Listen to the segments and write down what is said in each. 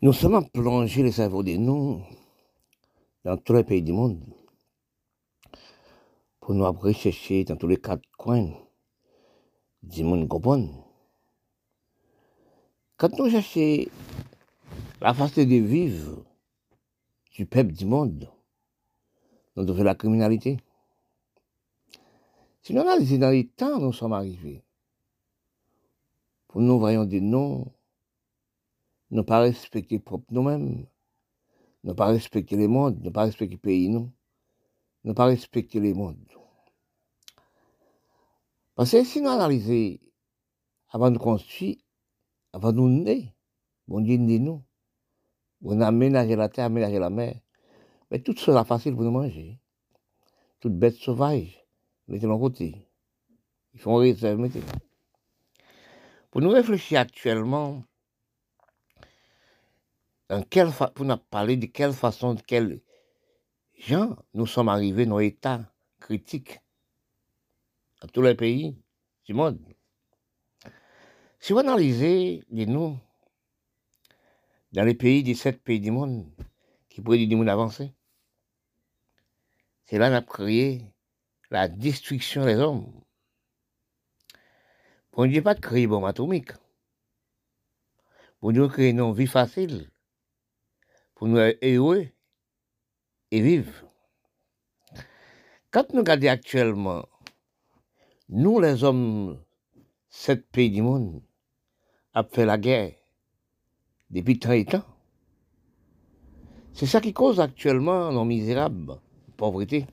Nous sommes plongés les cerveaux de nous dans tous les pays du monde pour nous rechercher dans tous les quatre coins du monde comprendre. Quand nous cherchons la façon de vivre du peuple du monde, nous devons la criminalité. Si nous dans les temps nous sommes arrivés, pour nous voyons des noms ne pas respecter propre nous-mêmes, ne pas respecter les mondes, ne pas respecter le pays, nous, ne pas respecter les mondes. Parce que si nous analysons avant de construire, avant de nous naître, bon Dieu né nous, on a aménagé la terre, aménagé la mer, mais tout cela facile pour nous manger. Toutes bêtes sauvages, mettez de côté. Ils font réserve, mettez. Pour nous réfléchir actuellement, pour nous parler de quelle façon, de quel gens nous sommes arrivés dans état critique dans tous les pays du monde. Si vous analysez les nous dans les pays des sept pays du monde qui pourraient dire du monde avancé, c'est là qu'on a créé la destruction des hommes. Pour ne pas de créer bombe atomique. Pour nous créer une vie facile pour nous être heureux et vivre. Quand nous regardons actuellement, nous les hommes, sept pays du monde, avons fait la guerre depuis 30 ans. C'est ça qui cause actuellement nos misérables, pauvreté.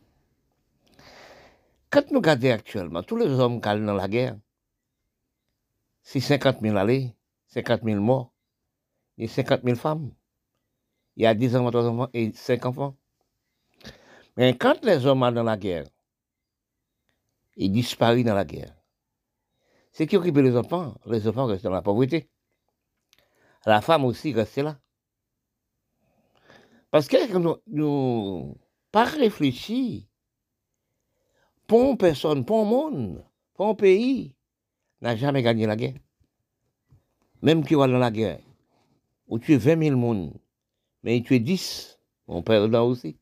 Quand nous regardons actuellement, tous les hommes qui dans la guerre, c'est 50 000 allées, 50 000 morts, et 50 000 femmes il y a 10 ans, 3 enfants et 5 enfants. Mais quand les hommes sont dans la guerre, ils disparaissent dans la guerre. C'est qui occupe les enfants Les enfants restent dans la pauvreté. La femme aussi reste là. Parce que nous, nous pas réfléchi, pour personne, pour monde, pour pays, n'a jamais gagné la guerre. Même qui va dans la guerre, où tu es 20 000 monde, mais tu es 10, on perd là aussi.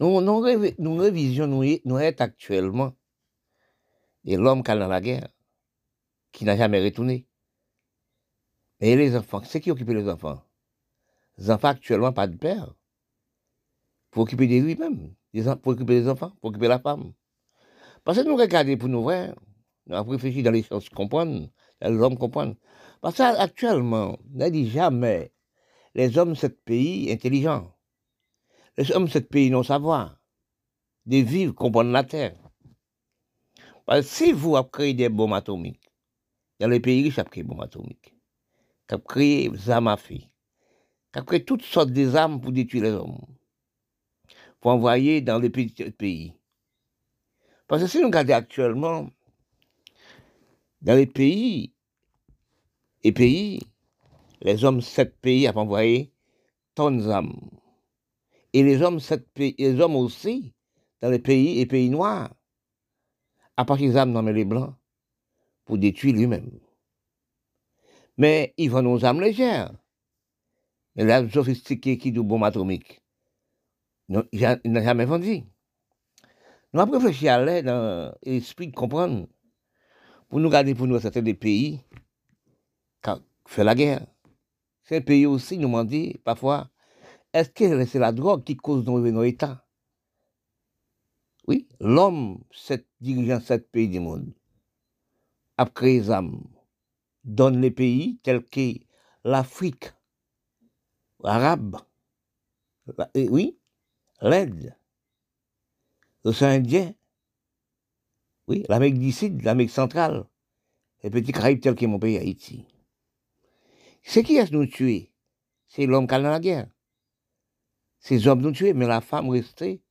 Nous, nous, nous révisions, nous, nous actuellement, et l'homme qui est dans la guerre, qui n'a jamais retourné. Et les enfants, c'est qui occupe les enfants? Les enfants actuellement, pas de père. Pour occuper de lui-même, pour occuper des enfants, pour occuper la femme. Parce que nous regardons pour nous voir, nous avons réfléchi dans les sciences comprendre, l'homme comprendre. Parce qu'actuellement, on n'a dit jamais les hommes de ce pays intelligents. Les hommes de ce pays non savoir. De vivre, comprendre la terre. Parce que si vous avez créé des bombes atomiques, dans les pays riches, avez créé des bombes atomiques, qui avez créé des armes à feu, qui avez créé toutes sortes d'armes pour détruire les hommes, pour envoyer dans les petits pays. Parce que si nous regardons actuellement, dans les pays, et pays, les hommes sept pays ont envoyé tonnes d'âmes. Et les hommes, sept les hommes aussi, dans les pays et pays noirs, à partir des âmes dans les blancs, pour détruire lui-même. Mais ils vont nos âmes légères. Les âmes sophistiquées qui du bombe atomique. Il n'a jamais vendu. Nous avons réfléchi à l'aide dans l'esprit de comprendre. Pour nous garder pour nous certains des pays qui fait la guerre. Ces pays aussi nous m'ont dit parfois, est-ce que c'est la drogue qui cause nos, États Oui, l'homme, cette dirigeant sept pays du monde, a créé les âmes, donne les pays tels que l'Afrique, l'Arabe, oui, l'Inde, l'océan Indien, oui, l'Amérique du Sud, l'Amérique centrale, les petits Caraïbes tels que mon pays Haïti. C'est qui est nous tuer C'est l'homme qui a dans la guerre. Ces hommes nous tuer, mais la femme restait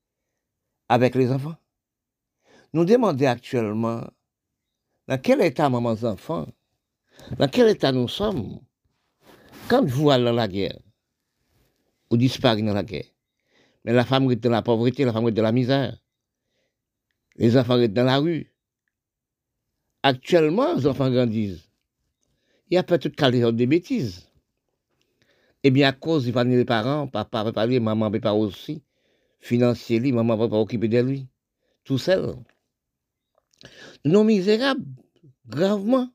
avec les enfants. Nous demandons actuellement dans quel état maman enfants, dans quel état nous sommes quand vous allez dans la guerre ou disparaissez dans la guerre. Mais la femme est dans la pauvreté, la femme est dans la misère. Les enfants restent dans la rue. Actuellement, les enfants grandissent il y a pas toute de bêtises. Eh bien, à cause, il fallait les parents, papa pas maman pas aussi, financier, maman ne pas occuper de lui, tout seul. Nous sommes misérables, gravement.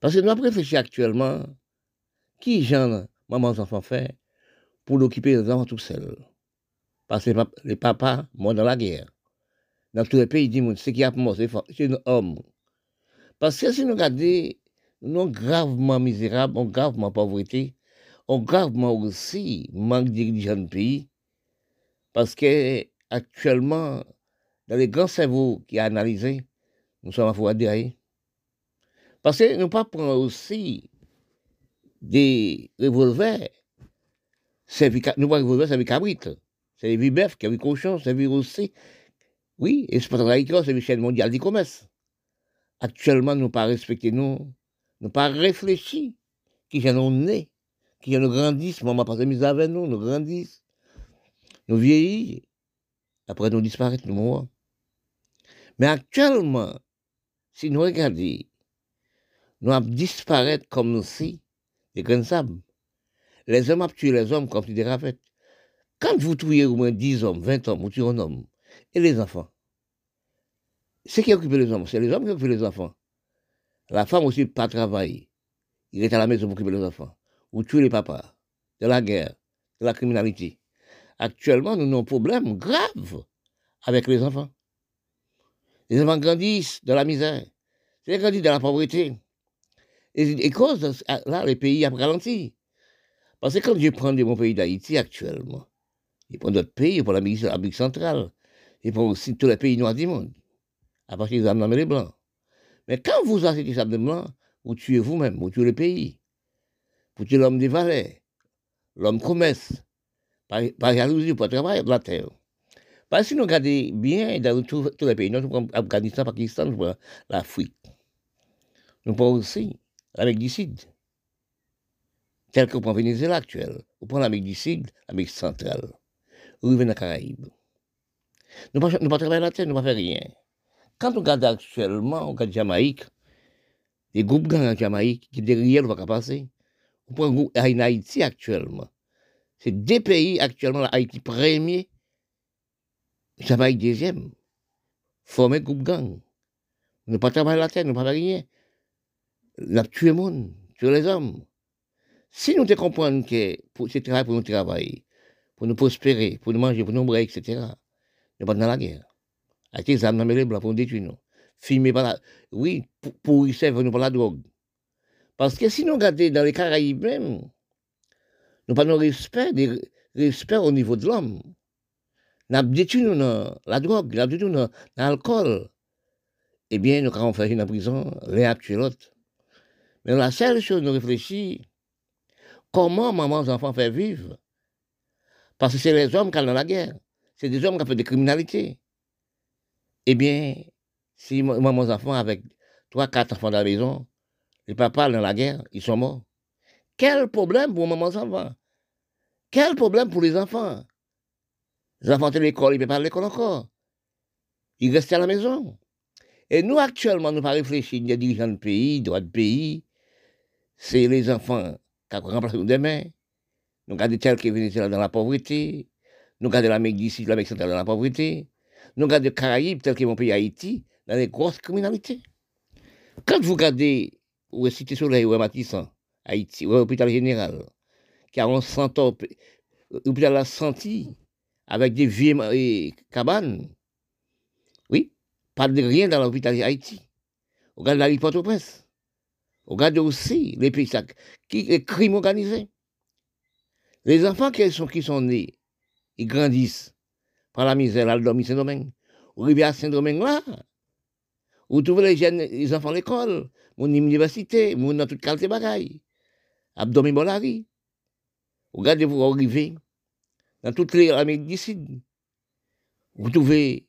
Parce que nous avons réfléchi actuellement, qui j'en, maman, enfants fait, pour l'occuper des enfants tout seul? Parce que les papas morts dans la guerre. Dans tous les pays du monde, ce qui a mort, c'est un homme. Parce que si nous regardons, sommes gravement misérables, nous gravement pauvreté, nous gravement aussi manque de dirigeants de pays. Parce que actuellement, dans les grands cerveaux qui ont analysé, nous sommes à fois derrière. Parce que nous pas prendre aussi des revolvers, nous pas revolvers, c'est des cabrites, c'est des bœufs, c'est des cochons, c'est des aussi. Oui, et c'est pas c'est chaîne mondiale du commerce. Actuellement, nous pas respecté, nous, nous pas réfléchi, qui j'en né, qui nous grandissent, maman pas mis avec nous, nous grandissent, nous vieillissons, après nous disparaissons, nous mourons. Mais actuellement, si nous regardons, nous avons disparaître comme si, des grains de. Les hommes ont tué les hommes comme des rafettes. Quand vous tuez au moins 10 hommes, 20 hommes, vous tuez un homme, et les enfants, c'est qui occupe les hommes, c'est les hommes qui occupent les enfants. La femme aussi pas travailler. Il est à la maison pour occuper les enfants. Vous tuez les papas, de la guerre, de la criminalité. Actuellement, nous avons un problème grave avec les enfants. Les enfants grandissent dans la misère. Ils grandissent dans la pauvreté. Et, cause, là, les pays ont ralenti. Parce que quand je prends mon pays d'Haïti actuellement, je prends d'autres pays, je prends l'Amérique centrale, je prends aussi tous les pays noirs du monde, à partir des âmes les blancs. Mais quand vous des âmes blancs, vous tuez vous-même, vous tuez le pays. Vous tuez l'homme des valets, l'homme commerce, par, par jalousie, pour travailler de la terre. Parce que si nous regardons bien dans tous les pays, nous prenons Afghanistan, Pakistan, l'Afrique. Nous prenons aussi l'Amérique du Sud, tel qu'on prend Venezuela actuel. On prend l'Amérique du Sud, l'Amérique centrale. On revient dans les Caraïbes. Nous ne pas, pas travailler la terre, nous ne faire rien. Quand on regarde actuellement, on regarde Jamaïque, les groupes gangs en Jamaïque, qui derrière, ne va pas passer. On prend un groupe en Haïti actuellement. C'est deux pays actuellement, Haïti premier Jamaïque deuxième, former groupe gang. Ne pas travailler la terre, ne pas faire rien. Nous tué le monde, tuer les hommes. Si nous te comprenons que c'est travail pour nous travailler, pour nous prospérer, pour nous manger, pour nous boire, etc., nous pas dans la guerre. Avec les armes dans les blancs pour nous détruire. Filmer par la... Oui, pour, pour y servir nous par la drogue. Parce que si nous regardons dans les Caraïbes même, nous pas de respect, au niveau de l'homme. Nous détruit la drogue, nous détruit l'alcool. Eh bien, nous avons fait une prison, l'un tué l'autre. Mais la seule chose, nous réfléchir, comment maman enfants fait vivre? Parce que c'est les hommes qui sont dans la guerre. C'est des hommes qui ont fait des criminalités. Eh bien, si maman enfants avec trois, quatre enfants dans la maison, les papas dans la guerre, ils sont morts. Quel problème pour maman enfants Quel problème pour les enfants? Les enfants de l'école, ils ne peuvent pas à l'école encore. Ils restent à la maison. Et nous, actuellement, nous pas réfléchir, des dirigeants de pays, droits de pays, c'est les enfants qui remplacé demain. Nous gardons tel qui Venezuela dans la pauvreté. Nous gardons l'Amérique d'ici, l'Amérique centrale dans la pauvreté. Nous gardons les Caraïbes tel que mon pays Haïti dans les grosses criminalités. Quand vous regardez où est Cité Soleil, où est Matissan, Haïti, l'hôpital général, qui a un centaure, l'hôpital la senti, avec des vieilles cabanes, oui, pas de rien dans l'hôpital Haïti. Regardez la port au prince Regardez aussi les pays qui les crimes organisés. Les enfants qui sont, qui sont nés, ils grandissent par la misère, là, le Saint-Domingue. Arrivez à Saint-Domingue là, vous trouvez les jeunes, les enfants à l'école, mon université, mon dans toute qualité bagaille. Abdomen Bolari. Regardez, vous arrivez dans toutes les Amériques du Sud. Vous trouvez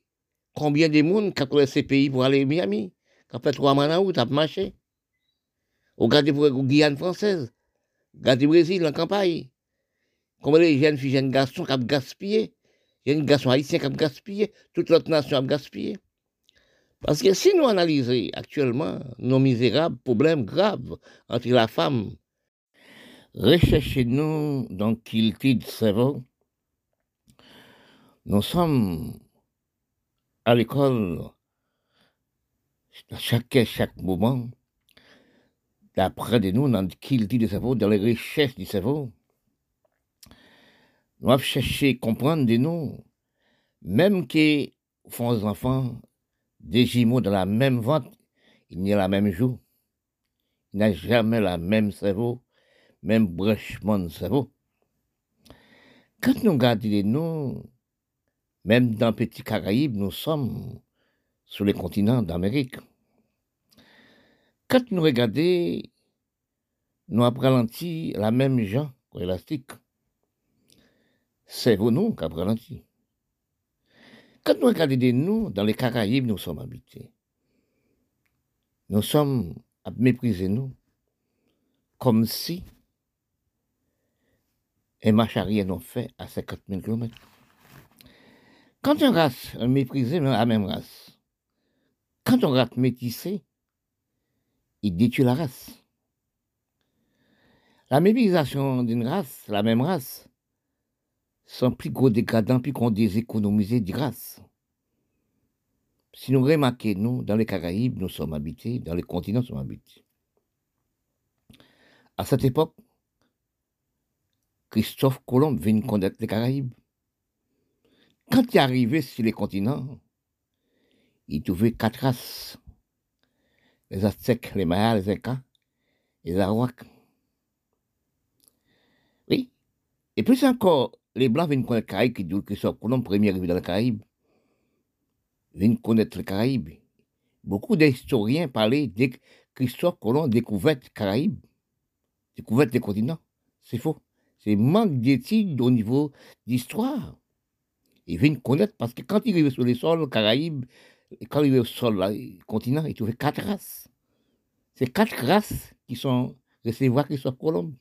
combien de monde qui a ces pays pour aller à Miami, qui a fait trois mois où tu as marché. Regardez pour la Guyane française. Regardez Brésil en campagne. Comment les jeunes filles, jeunes garçons qui ont gaspillé. Jeunes garçons haïtiens qui ont gaspillé. Toute l'autre nation a gaspillé. Parce que si nous analysons actuellement nos misérables problèmes graves entre la femme, Recherchez-nous dans de cerveau. Nous sommes à l'école chaque, chaque moment d'après nous dans Kilti de cerveau, dans les recherches du cerveau. Nous avons cherché à comprendre de nous, même que font les enfants des jumeaux dans la même vente, il n'y a la même joue. Il n'a jamais la même cerveau, même branchement de cerveau. Quand nous regardons nous, même dans Petit Caraïbes, nous sommes sur les continents d'Amérique. Quand nous regardons, nous ralenti la même gens élastique. C'est vous nous qui ralenti. Quand nous regardons nous, dans les Caraïbes, nous sommes habités. Nous sommes à mépriser nous, comme si un marche arrière fait à 50 000 km. Quand on race, on méprisé la même race. Quand on rate métissé, il détruit la race. La méprisation d'une race, la même race, sont plus gros décadents, plus qu'on déséconomisé de grâce. Si nous remarquons, nous, dans les Caraïbes, nous sommes habités, dans les continents, nous sommes habités. À cette époque, Christophe Colomb vient connaître les Caraïbes. Quand il est arrivé sur les continents, il trouvait quatre races. Les Aztèques, les Mayas, les Incas, les Arawaks. Oui. Et plus encore, les Blancs viennent connaître les Caraïbes, qui disent que Christophe Colomb, premier arrivé dans les Caraïbes, viennent connaître les Caraïbes. Beaucoup d'historiens parlaient de Christophe Colomb découvert les Caraïbes, découvert les continents. C'est faux. C'est manque d'études au niveau d'histoire il vient connaître parce que quand il arrive sur les sols Caraïbes, quand il arrive sur le continent, il trouvait quatre races. C'est quatre races qui sont recevoir Christophe Colomb.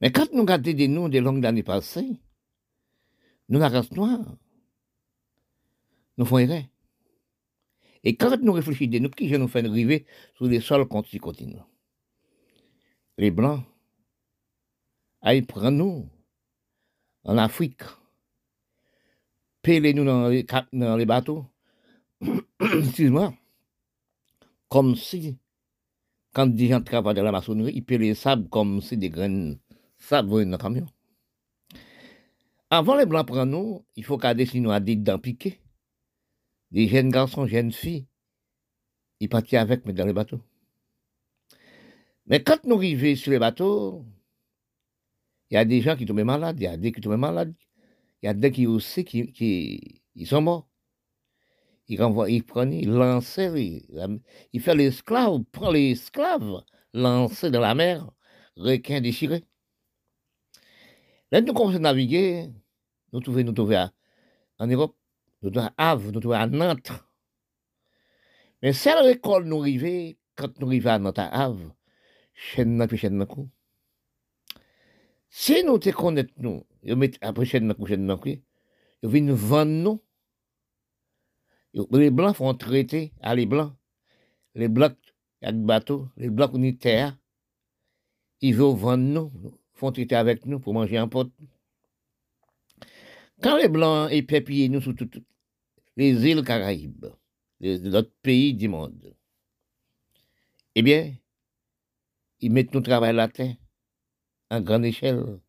Mais quand nous regardons des noms des langues d'années passées, nous, la race noire, nous erreur. Et quand nous réfléchissons, nous, qui nous fait arriver sur les sols continent Les Blancs, ils prennent nous en Afrique, pelez nous dans les, dans les bateaux. Excuse-moi. Comme si, quand des gens travaillent dans la maçonnerie, ils pèlent les sables comme si des graines sable dans le camion. Avant les blancs prennent nous, il faut qu'à dessiner nous dents piquées. Des jeunes garçons, jeunes filles, ils partent avec, mais dans les bateaux. Mais quand nous arrivons sur les bateaux, il y a des gens qui tombent malades, il y a des qui tombent malades, il y a des qui aussi qui, qui ils sont morts. Il renvoie, il prenait, il lançait, il, fait l'esclave, prend l'esclave, lançait dans la mer, requin déchiré. Là, nous commençons à naviguer, nous trouvons, nous trouvons en Europe, nous trouvons à Havre, nous trouvons à Nantes. Mais celle l'école nous arrivait, quand nous arrivons à Nantes, à Havre, chaîne puis chaîne Si nous te connaissons, nous, yo met après chaîne chaîne nan yo vinn vendre nous. Les blancs font traiter à les blancs les blancs a des bateaux les blancs ont terre ils veulent vendre nous font traiter avec nous pour manger en pot quand les blancs éparpillent nous sur toutes les îles Caraïbes de l'autre pays du monde eh bien ils mettent nous travail la terre en grande échelle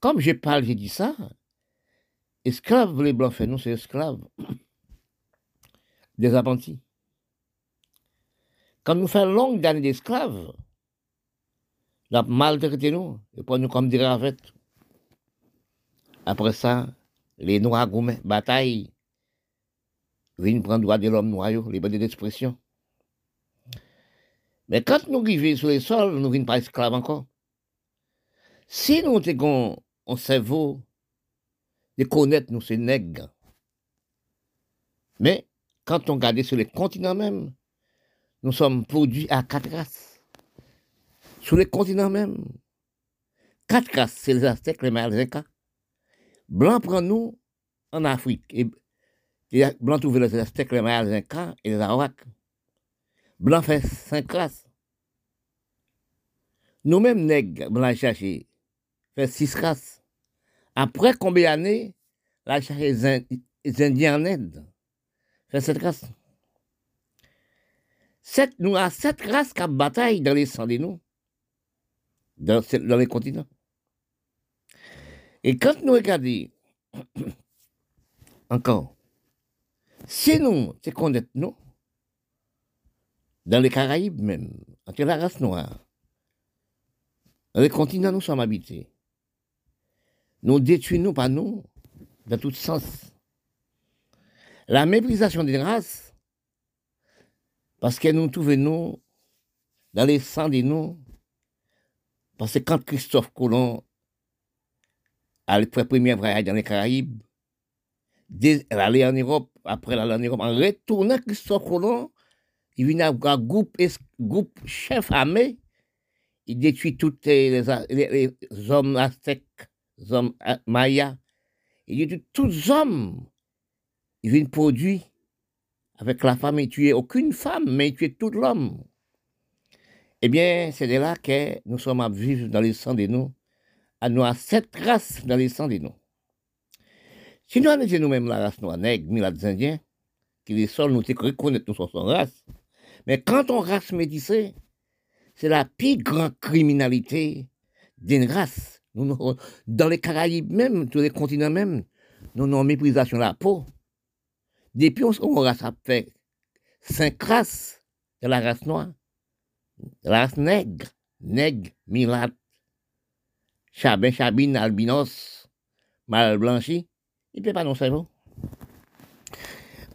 comme je parle, j'ai dit ça. Esclaves, les blancs fait, nous, c'est esclaves. Des apprentis. Quand nous faisons longue d'années d'esclaves, la maltraité nous, et pour nous comme des. Après ça, les noirs gourmets, bataille, viennent prendre droit de l'homme noir, les libertés d'expression. Mais quand nous vivons sur les sols, nous ne pas esclaves encore. Si nous avons on cerveau de connaître nous ces nègres. Mais quand on regarde sur les continents même, nous sommes produits à quatre races. Sur les continents même, quatre races, c'est les Aztèques, les Mayas, les Incas. Blanc prend nous en Afrique. Et, Blanc trouve les Aztèques, les Mayas, les Incas et les Arawaks. Blanc fait cinq races. nous-mêmes, nègres, avons cherché, fait six races. Après combien d'années, la cherché les Indiens en aide, fait sept races. Sept, nous avons sept races qui bataille dans les sangs de nous, dans, dans les continents. Et quand nous regardons, encore, si nous, c'est est nous, dans les Caraïbes même, entre la race noire, dans les continents nous sommes habités, nous détruisons pas nous, dans tout sens. La méprisation des races, parce que nous trouvons dans les sangs de nous, parce que quand Christophe Colomb a fait le premier voyage dans les Caraïbes, aller en Europe, après aller en Europe, en retournant Christophe Colomb, il vient un groupe, groupe chef armé, il détruit tous les, hommes aztèques, les hommes mayas, il détruit tous les hommes. Il vient produire avec la femme, il tue aucune femme, mais il tue tout l'homme. Eh bien, c'est de là que nous sommes à vivre dans les sangs de nous, à nous à cette race dans les sangs de nous. Si nous avons nous-mêmes la race noire, nègre, les indiens, qui les seuls nous reconnaître nous sommes race, mais quand on race métissée, c'est la plus grande criminalité d'une race. dans les Caraïbes même, tous les continents même, nous avons méprisation de la peau. Depuis on race a fait cinq races de la race noire, de la race nègre, nègre, milat, chabin, chabine, albinos, mal blanchi, il ne peut pas non cerveau.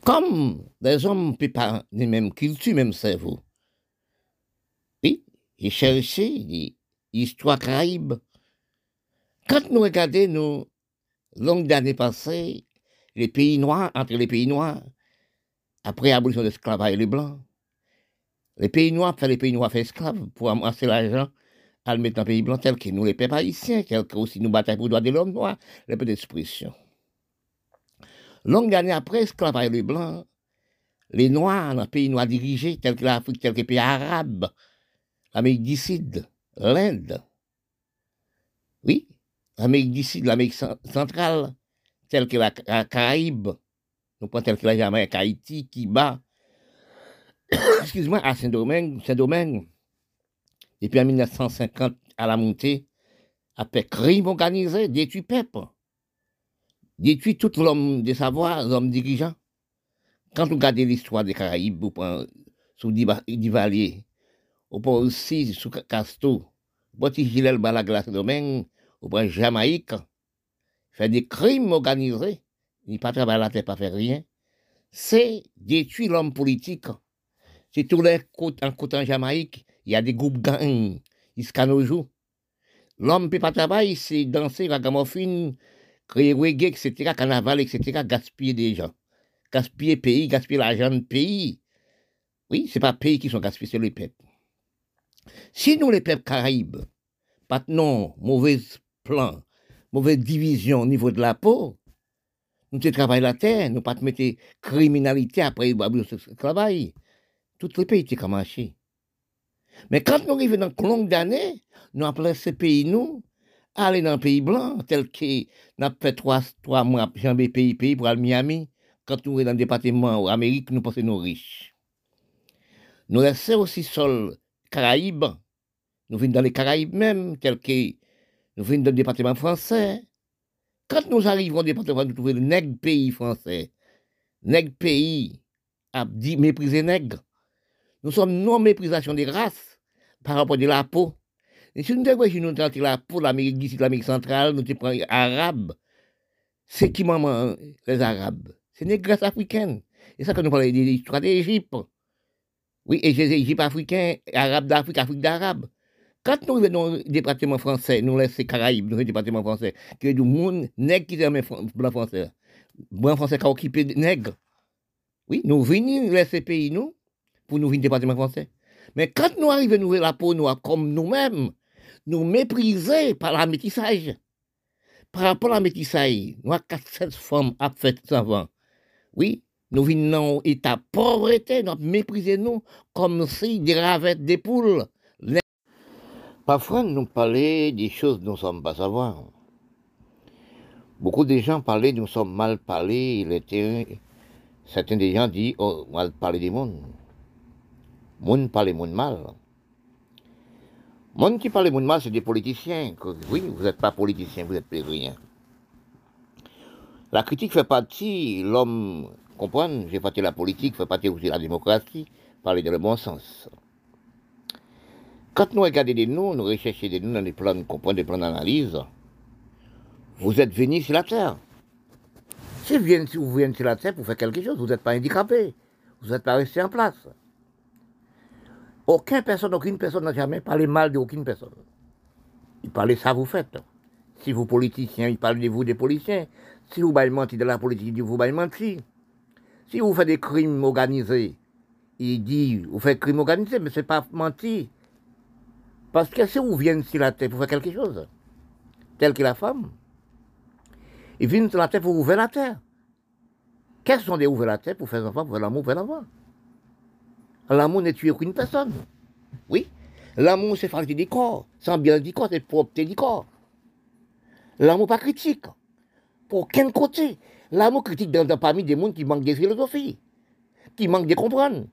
Comme des hommes ne peuvent pas les mêmes cultures, même cerveau. Oui, ils cherchaient l'histoire caraïbe. Quand nous regardons nos longues années passées, les pays noirs, entre les pays noirs, après l'abolition de l'esclavage et les blancs, les pays noirs, les pays noirs fait esclaves pour amasser l'argent à le mettre dans les pays blancs, tels que nous, les peuples haïtiens, tels que aussi nous battons pour les droits de l'homme noir, les peu d'expression. Longue année après, esclavage les blancs, les Noirs, dans les pays noirs dirigés, tels que l'Afrique, tels que les pays arabes, l'Amérique du Sud, l'Inde, oui, l'Amérique du Sud, l'Amérique centrale, tels que la, Caraïbe, nous prenons tels que la Jamaïque, Haïti, Kiba, excuse-moi, à Saint-Domingue, Saint-Domingue, depuis en 1950 à la montée, après crime organisé, détruit peuple détruit tout l'homme de savoir, l'homme dirigeant. Quand on regarde l'histoire des Caraïbes, on prend sous Divalier, on prend aussi sous Casto, prend Gilles domaine, on prend Jamaïque, fait des crimes organisés, il pas travailler la tête, pas faire rien. C'est détruire l'homme politique. C'est tous les côtes en côte en Jamaïque, il y a des groupes gangs, ils se L'homme ne peut pas travailler, c'est danser, ragamuffin, créer reggae, etc., carnaval, etc., gaspiller des gens. Gaspiller pays, gaspiller l'argent de pays. Oui, ce n'est pas pays qui sont gaspillés, c'est les peuples. Si nous, les peuples caraïbes, non, mauvais plan, mauvaise division au niveau de la peau, nous travaillons la terre, nous pas mettre criminalité après le travail. Tous les pays étaient marché. Mais quand nous arrivons dans longue d'années, nous appelons ces pays, nous, aller dans un pays blanc, tel que nous avons fait trois, trois mois, jambe pays, pays pour aller à Miami. Quand nous sommes dans le département Amérique, nous pensons nous riches. Nous laissons aussi sol Caraïbes. Nous venons dans les Caraïbes même, tel que nous venons dans le département français. Quand nous arrivons au département, nous trouvons le nègre pays français. Nègre pays a dit mépriser nègre. Nous sommes non méprisation des races par rapport à la peau. Et si nous avons là pour l'Amérique du l'Amérique centrale, nous prenons les Arabes. C'est qui maman, les Arabes? C'est les grâce africaines. Et ça que nous parlons de l'histoire d'Égypte. Oui, et Égypte africain, Arabe d'Afrique, Afrique d'Arabe. Quand nous venons le département français, nous laissons les Caraïbes, nous le département français, qui est du monde nègre qui est blanc français. Blanc français qui a occupé nègre. Oui, nous venons laisser pays, nous, pour nous venir département français. Mais quand nous arrivons à nous la peau noire comme nous-mêmes, nous mépriser par la métissage. Par rapport à la métissage, nous avons cette femmes à fait avant. Oui, nous venons état pauvreté, nous méprisons nous comme si des ravettes des poules. Parfois, nous parlons des choses dont nous ne sommes pas savoir. Beaucoup de gens parlaient, nous sommes mal parlés. Il certains des gens disent, oh, mal parler des mondes. Monde parle monde mal. Monde qui parle monde mal, c'est des politiciens. Oui, vous n'êtes pas politicien, vous êtes rien. La critique fait partie, l'homme, comprend, j'ai parti la politique, fait partie aussi de la démocratie, parler dans le bon sens. Quand nous regardons des noms, nous recherchons des noms dans des plans de comprendre, des plans d'analyse, vous êtes venu sur la Terre. Si vous venez sur la Terre pour faire quelque chose, vous n'êtes pas handicapé. Vous n'êtes pas resté en place. Aucune personne, aucune personne n'a jamais parlé mal d'aucune personne. Il parlait ça, vous faites. Si vous politiciens, il parle de vous des policiers. Si vous mentez de la politique, il vous mentir. Si vous faites des crimes organisés, il dit vous faites des crimes organisés, mais ce n'est pas mentir. Parce que si vous venez sur la terre pour faire quelque chose, tel que la femme, ils viennent sur la terre pour ouvrir la terre. Qu'est-ce sont des ouvrir la terre pour faire enfants, pour faire l'amour, pour faire L'amour n'est tué qu'une personne. Oui. L'amour, c'est fragile du corps. C'est bien du corps, c'est propreté du corps. L'amour pas critique. Pour aucun côté. L'amour critique dans, parmi des mondes qui manquent de philosophie, qui manquent de comprendre.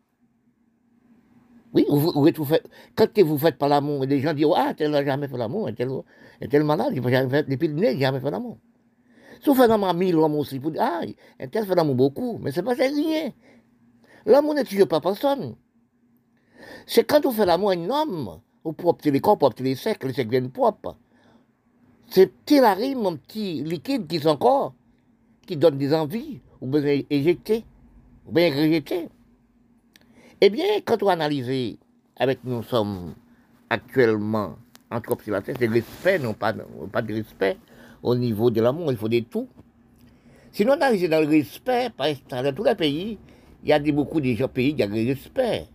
Oui, vous, vous, quand vous faites pas l'amour, les gens disent Ah, tel n'a jamais fait l'amour, tel, tel malade, il n'a jamais fait, depuis le nez, il jamais fait l'amour. Si vous faites l'amour à mille hommes aussi, vous dites Ah, tel fait l'amour beaucoup, mais c'est pas rien. L'amour ne tue pas personne. C'est quand vous faites l'amour à un homme, pouvez opter les corps, pour opter les secs, les secs viennent propres. C'est petit rime, mon petit liquide qui sont encore, qui donne des envies, ou bien éjecter, ou bien rejeter. Eh bien, quand on analyse avec nous sommes actuellement en trop la c'est respect, non pas, pas de respect au niveau de l'amour, il faut des tout. Sinon, on analyse dans le respect, dans tous les pays, il y a beaucoup de pays qui ont le respect.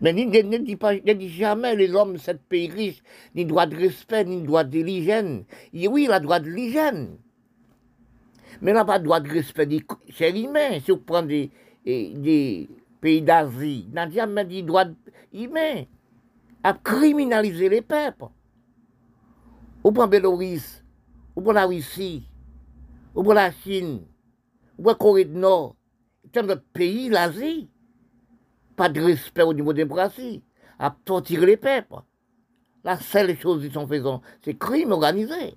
Mais ne, dit pas, ne dit jamais les hommes de ce pays riche, ni droit de respect, ni droit de l'hygiène. Oui, il a droit de l'hygiène. Mais il n'a pas droit de respect c'est humain. Si vous prenez des pays d'Asie, n'a jamais dit droit humain à criminaliser les peuples. Ou pour Bélorusse, ou pour la Russie, ou pour la Chine, ou pour la Corée du Nord, c'est notre pays, l'Asie. Pas de respect au niveau des démocratie, à torturer les peuples. La seule chose qu'ils sont faisant, c'est crime organisé.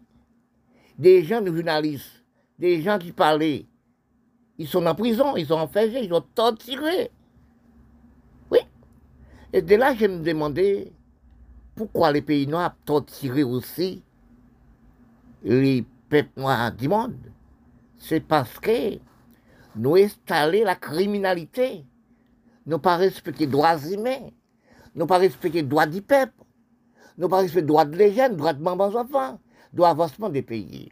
Des gens, de journalistes, des gens qui parlaient, ils sont en prison, ils sont enfermés, ils sont torturés. Et de là, je me demandais pourquoi les pays noirs torturé aussi les peuples noirs du monde. C'est parce que nous installons la criminalité. Nous pas respecter les droits humains. Nous pas respecter les droits du peuple. Nous pas respecter les droits de les jeunes, droits de mamans enfants, droits d'avancement des pays.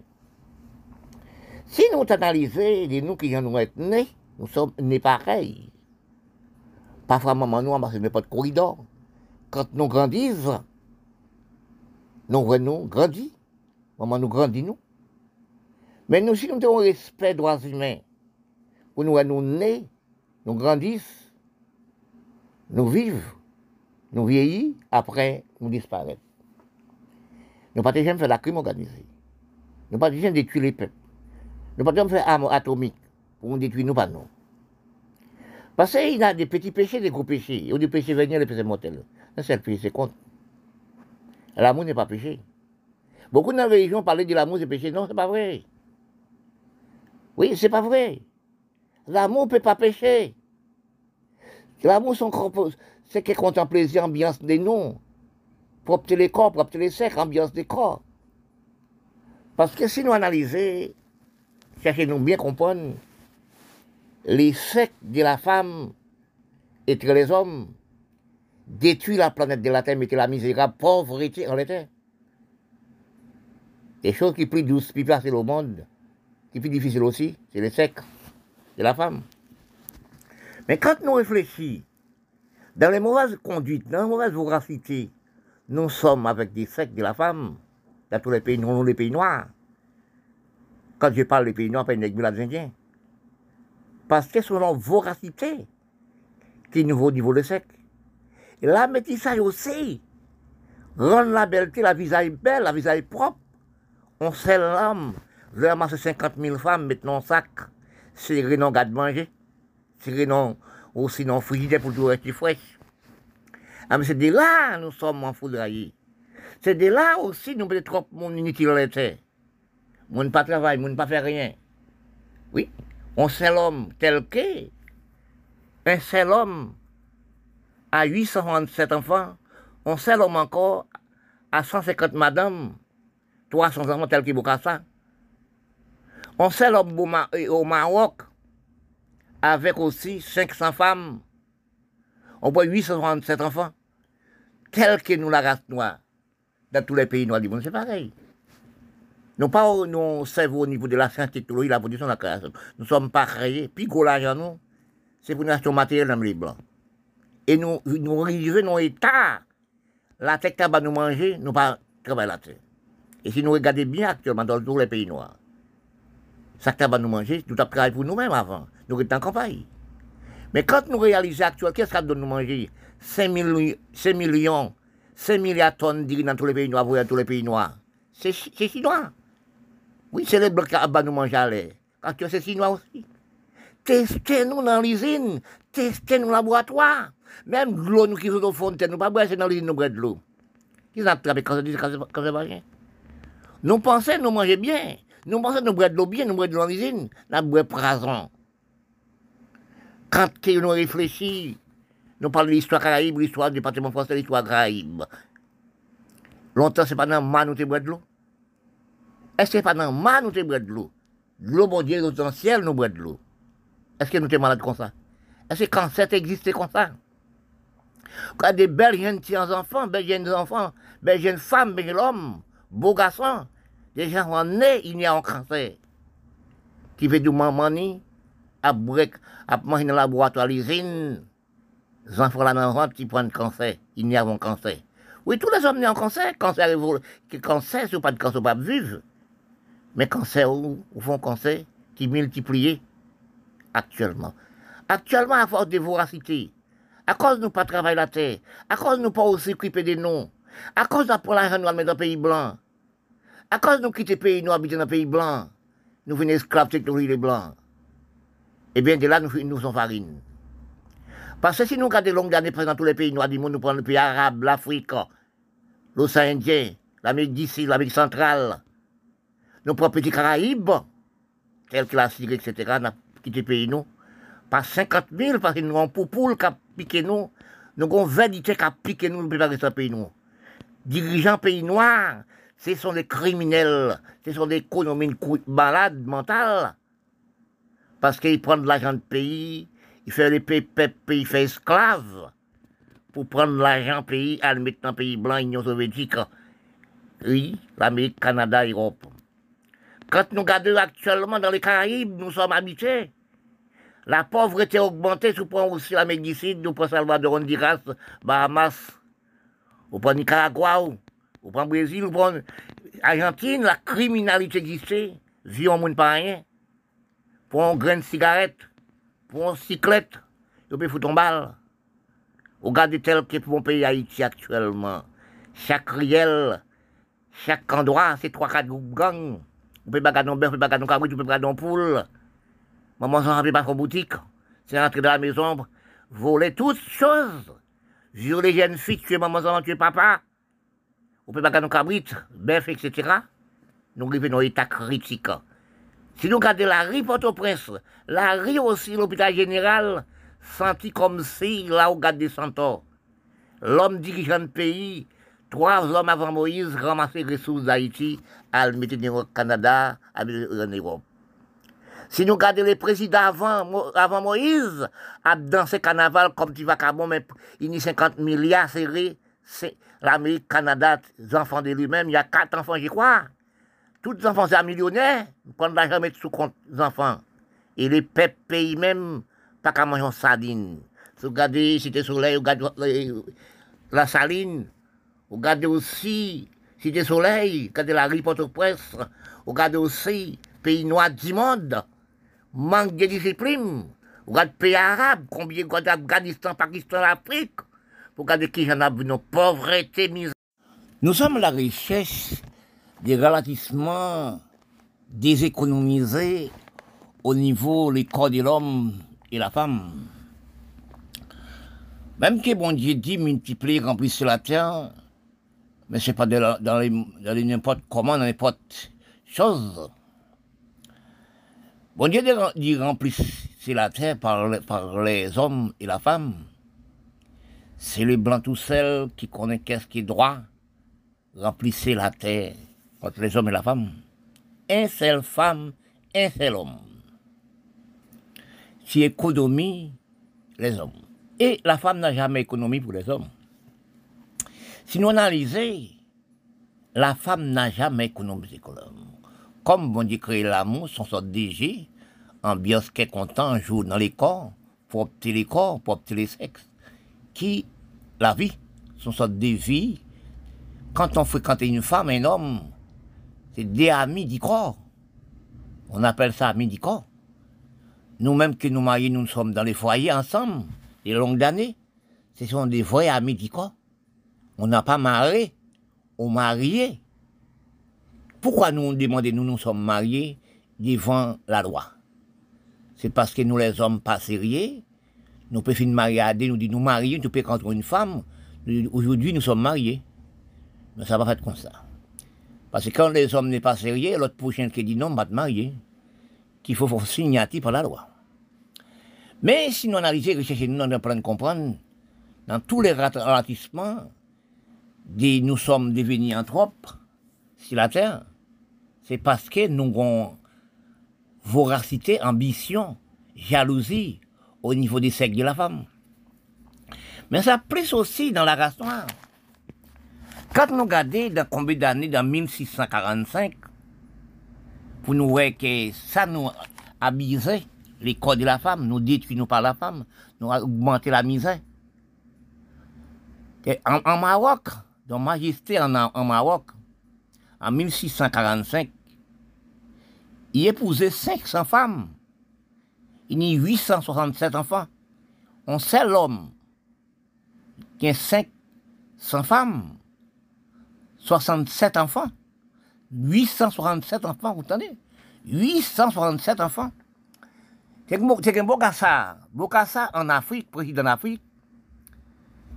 Si nous analysons, les nous qui nés, nous sommes nés pareils. Parfois, maman nous, parce qu'il pas de corridor. Quand nous grandissons, nous venons grandir. Maman nous grandit. Mais nous, si nous avons respect des droits humains, pour nous, nous nés, nous grandissons, nous vivons, nous vieillissons, après, nous disparaissons. Nous pas déjà faire la crime organisée. Nous pas déjà détruire les peuples. Nous pas déjà faire armes atomiques pour nous détruire nous pas nous. Parce qu'il y a des petits péchés, des gros péchés. A des péchés véniels, des péchés mortels. C'est le péché, c'est contre. L'amour n'est pas péché. Beaucoup de religions parlaient de l'amour, c'est péché. Non, c'est pas vrai. Oui, c'est pas vrai. L'amour ne peut pas pécher. L'amour, c'est qu'il contemple les ambiances des noms. Propter les corps, propter les secs, ambiance des corps. Parce que si nous analysons, cherchez-nous bien comprendre, les sectes de la femme et de les hommes détruisent la planète de la Terre, mettez la misérable pauvreté en l'état. Des choses qui plus douces, plus faciles au monde, qui plus difficiles aussi, c'est les sectes de la femme. Mais quand nous réfléchissons, dans les mauvaises conduites, dans les mauvaises voracités, nous sommes avec des sectes de la femme, dans tous les pays, non les pays noirs. Quand je parle des pays noirs, pas les Indiens parce que selon voracité qui nous vaut niveau de sec. Et la métissage aussi, rendre la belleté, la visage belle, la visage propre. On sait l'homme. Vous avez 50 000 femmes, maintenant sac, serré dans garde manger, serré dans aussi dans frigidaire pour tout rester fraîche. Ah, mais c'est de là nous sommes en foudroyés. C'est de là aussi nous peut trop mon inutile. Mon pas travail, mon pas faire rien. Oui, on sait l'homme tel que un seul homme à 827 enfants, un seul homme encore à 150 madames, 300 enfants tel que ça. On seul homme au Maroc avec aussi 500 femmes. On voit 867 enfants, tel que nous la race noire. Dans tous les pays noirs du monde, c'est pareil. Nous pas nous cerveau au niveau de la science, technologie, la production, la création. Nous sommes pas créés, puis gros l'argent, nous, c'est pour une action matérielle dans les blancs. Et nous, nous arrivons dans l'état, la qui va nous manger, nous pas travailler terre. Et si nous regardons bien actuellement dans tous les pays noirs, ça va nous manger, nous avons travaillé pour nous-mêmes avant. Nous étions en campagne. Mais quand nous réalisons actuellement, qu'est-ce que ça nous manger 5 millions, 5 milliards de tonnes dans tous les pays noirs, dans tous les pays noirs. C'est chinois. Oui, c'est les blancs qui nous manger à l'air. Quand c'est chinois aussi. Testez-nous dans l'usine, testez-nous le laboratoire. Même l'eau nous qui sont au fontaine, nous pas boire dans l'usine, nous boire de l'eau. Qui ont attrapé quand c'est pas. Nous pensons nous manger bien. Nous pensons nous boire de l'eau bien, nous boire de l'eau l'usine, nous boire prason. Quand nous réfléchissons, nous parlons de l'histoire caraïbe, l'histoire du département français, l'histoire caraïbe. Longtemps, c'est pas dans le nous te boire de l'eau. Est-ce que c'est pas dans le nous te boire de l'eau? L'eau, bon Dieu, dans le ciel, nous boire de l'eau. Est-ce que nous sommes malades comme ça? Est-ce que le cancer existait comme ça? Quand des belles jeunes enfants, belles jeunes enfants, belles jeunes femmes, belles hommes, beaux garçons, des gens en nés, il y a un cancer. Qui fait du mamani, à break, à manger dans le laboratoire, l'usine, les enfants là dans le qui prennent cancer, il y a un cancer. Oui, tous les hommes ont un cancer, cancer, cancer, c'est pas de cancer, pas vivre. Mais cancer, au fond, cancer, qui multiplie actuellement. Actuellement, à force de voracité, à cause de nous pas travailler la terre, à cause de nous pas aussi occuper des noms, à cause de la l'argent dans le pays blanc, à cause de nous quitter pays, nous habiter dans le pays blanc, nous venons esclaves technologie les blancs. Et eh bien de là, nous, nous sommes farine. Parce que si nous regardons longues années dans tous les pays noirs du monde, nous prenons le pays arabe, l'Afrique, l'océan Indien, l'Amérique d'ici, l'Amérique centrale, nous prenons petits Caraïbes, tels que la Syrie, etc., qui pays nous. Pas 50 000 parce que nous avons poupoule qui a piqué nous. Nous avons 20 qui a piqué nous, nous préparer ce pays nous. Dirigeants pays noirs, ce sont des criminels, ce sont des économies malades mentales. Parce qu'ils prennent l'argent de pays, ils font les pays, pays fait esclaves pour prendre l'argent pays à le mettre dans le pays blanc, Union soviétique. Oui, l'Amérique, Canada, Europe. Quand nous regardons actuellement dans les Caraïbes, nous sommes habitués. La pauvreté a augmenté, si on aussi la médecine, nous prenons Salvador Honduras, Bahamas, on prend Nicaragua, on prend Brésil, on prend Argentine, la criminalité existait, vie en monde pas rien. Pour un grain de cigarette, pour un cyclette, on peut foutre en balle. Regardez tel que pour mon pays Haïti actuellement. Chaque riel, chaque endroit, c'est trois, quatre gangs. Peut pas garder un bœuf, pas garder un cabrit, on peut pas garder un poule. Maman s'en rappelle pas son boutique. C'est rentrer dans la maison, voler toutes choses. Jure les jeunes filles, tuer maman s'en tuer papa. On peut pas garder un cabrit, bœuf, etc. Nous arrivons dans l'état critique. Si nous regardons la rue Port-au-Prince, la rue aussi l'hôpital général, senti comme si là où garde des centaures. L'homme dirigeant le pays, trois hommes avant Moïse ramassaient les ressources d'Haïti, à le mettre Canada, à en Europe. Si nous regardons les présidents avant, Moïse, à danser carnaval comme tu vas mais il y a 50 milliards serrés, l'Amérique, Canada, les enfants de lui-même, il y a quatre enfants, je crois. Tous les enfants sont millionnaires, ne va jamais sous compte les enfants. Et les peuples pays même, pas qu'à manger sardine. Si vous regardez Cité Soleil, vous regardez la saline, vous regardez aussi Cité Soleil, vous regardez la rue Port-au-Prince, vous regardez aussi pays noirs du monde manque de discipline. Regarde pays arabes, combien de Afghanistan, Pakistan, Afrique. Regardez qui j'en a nos pauvreté, misère. Nous sommes la richesse des ralentissements déséconomisés au niveau du corps de l'homme et la femme. Même que bon Dieu dit multiplier, remplir la terre, mais c'est pas dans, les, n'importe comment, dans n'importe chose. Bon Dieu dit remplir la terre par les hommes et la femme. C'est le blanc tout seul qui connaît qu'est-ce qui est droit, remplissez la terre entre les hommes et la femme. Un seul femme, un seul homme. Si économie, les hommes. Et la femme n'a jamais économie pour les hommes. Si nous analysons, la femme n'a jamais économisé pour l'homme. Comme on dit l'amour, son sort DG, ambiance qui est content, joue dans les corps, pour opter les corps, pour opter les sexes, qui, la vie, son sort de vie, quand on fréquente une femme, un homme, c'est des amis du corps. On appelle ça amis du corps. Nous-mêmes que nous mariés, nous sommes dans les foyers ensemble, des longues années. Ce sont des vrais amis du corps. On n'a pas marié, on marié. Pourquoi nous demandons, nous nous sommes mariés devant la loi? C'est parce que nous les hommes pas sérieux, nous pouvons marier à nous disons nous marier, nous pouvons contre une femme. Aujourd'hui, nous sommes mariés. Mais ça va pas être comme ça. Parce que quand les hommes n'est pas sérieux, l'autre prochain qui dit non, va te marier. Qu'il faut faire par la loi. Mais si nous analysons, recherchons, nous en de comprendre, dans tous les ratissements, nous sommes devenus anthropes sur la terre, c'est parce que nous avons voracité, ambition, jalousie au niveau des sexes de la femme. Mais ça plus aussi dans la race noire. Quand nous regardons dans combien d'années, dans 1645, pour nous voir que ça nous a les corps de la femme, nous détruisons par la femme, nous a augmenté la misère. en, Maroc, dans Majesté en, en Maroc, en 1645, il épousait 500 femmes. Il y a 867 enfants. On sait l'homme qui a 500 femmes. 67 enfants. 867 enfants, vous entendez? 867 enfants. C'est un Bokassa. Bokassa en Afrique, président d'Afrique,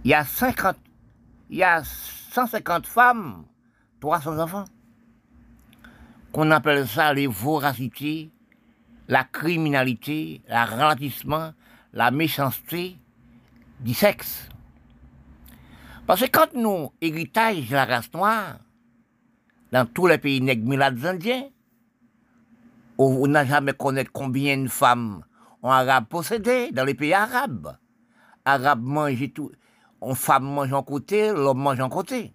il y a 50, il y a 150 femmes, 300 enfants. Qu'on appelle ça les voracités, la criminalité, le ralentissement, la méchanceté du sexe. Parce que quand nous, héritage de la race noire, dans tous les pays nègres indiens, on n'a jamais connu combien de femmes ont arabe possédé dans les pays arabes. Arabes mangent tout. On femme mange en côté, l'homme mange en côté.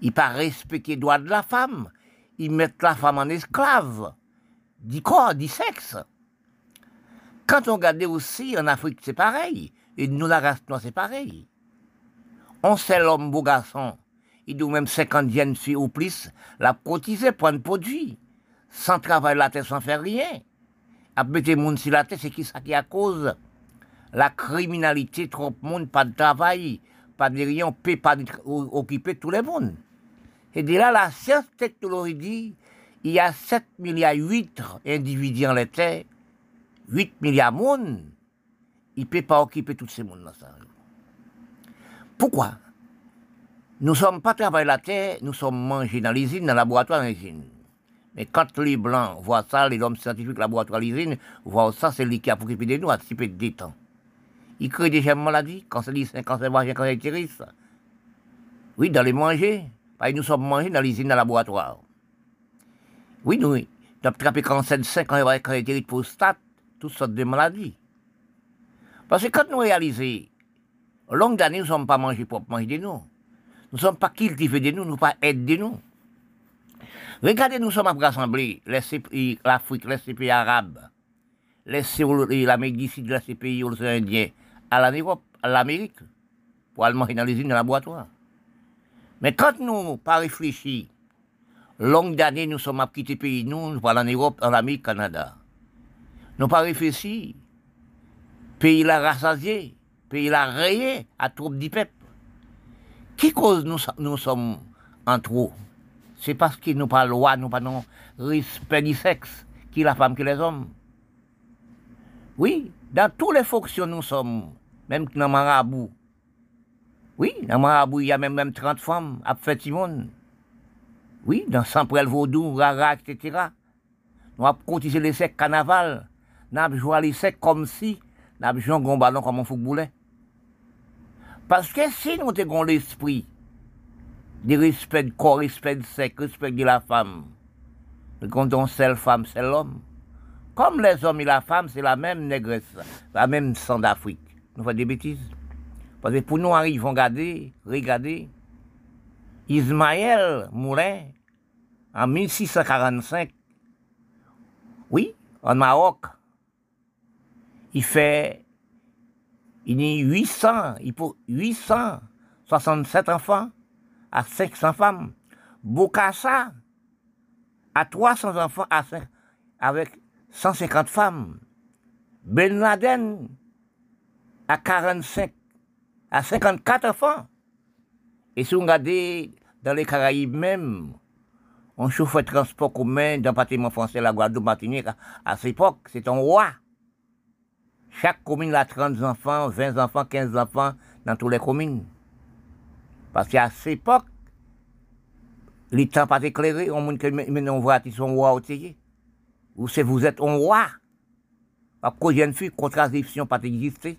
Ils pas les droits de la femme. Ils mettent la femme en esclave. Du corps, du sexe. Quand on regarde aussi en Afrique, c'est pareil. Et nous, la race noire, c'est pareil. On sait l'homme beau garçon. Il doit même 50 yens ou plus, la cotiser pour un produit. Sans travailler la tête, sans faire rien. À mettre monde sur la tête, c'est qui ça qui a cause? La criminalité, trop de monde, pas de travail, pas de rien, on peut pas occuper tout le monde. Et de là, la science technologie il y a 7 milliards 8 individus en la terre, 8 milliards de monde, il ne peut pas occuper tout ce monde dans ça. Pourquoi? Nous ne sommes pas travaillés la terre, nous sommes mangés dans l'usine, dans le laboratoire dans l'usine. Mais quand les Blancs voient ça, les hommes scientifiques, laboratoire, l'usine, voient ça, c'est lui qui a occupé de nous à petit peu de temps. Ils créent des maladies, quand c'est cancer, cancer quand cancer terroriste. Oui, dans les manger. Nous sommes mangés dans l'usine, dans le laboratoire. Oui, avons attrapé cancer de sein, cancer terroriste, prostate, toutes sortes de maladies. Parce que quand nous réalisons longue nous ne sommes pas mangés pour manger de nous. Nous ne sommes pas cultivés de nous, nous ne pas aider de nous. Regardez, nous sommes rassemblés, l'Afrique, les pays arabes, l'Amérique du Sud, les pays indiens, à l'Europe, à l'Amérique, pour aller manger dans les usines, dans le laboratoire. Mais quand nous pas réfléchi, longue d'années, nous sommes à quitter pays, nous, nous allons en Europe, en Amérique, Canada. Nous pas réfléchi, pays la rassasié, pays la rayé à troupe du peuple. Qui cause nous, nous sommes en trop? C'est parce que nous pas loi, nous pas non respect du sexe, qui la femme, qui les hommes. Oui, dans toutes les fonctions nous sommes, même dans Marabout. Oui, dans Marabout, il y a même, même 30 femmes à Timon. Oui, dans Samprel Vaudou, Rara, etc. Nous avons cotisé les secs carnaval. Nous avons joué les secs comme si nous avons joué un ballon comme un footballeur. Parce que si nous avons l'esprit de respect de corps, respect de sexe, respect de la femme, nous avons seule femme, c'est l'homme. Comme les hommes et la femme, c'est la même négresse, la même sang d'Afrique. Nous faisons des bêtises. Parce que pour nous arriver, regarder, regarder, Ismaël Moulin, en 1645, oui, en Maroc, il fait, il y a 800, il faut 867 enfants à 500 femmes. Bokassa à 300 enfants à 5, avec 150 femmes. Ben Laden à 45, à 54 enfants. Et si on regarde dans les Caraïbes même, on chauffait transport commun dans le bâtiment français, la Guadeloupe, Martinique, à, cette époque, c'est un roi. Chaque commune a 30 enfants, 20 enfants, 15 enfants dans toutes les communes. Parce qu'à cette époque, les temps pas éclairés, on dit que maintenant on voit qu'ils sont aussi. Ou c'est vous êtes un roi. À cause d'une fille, contradiction pas existé.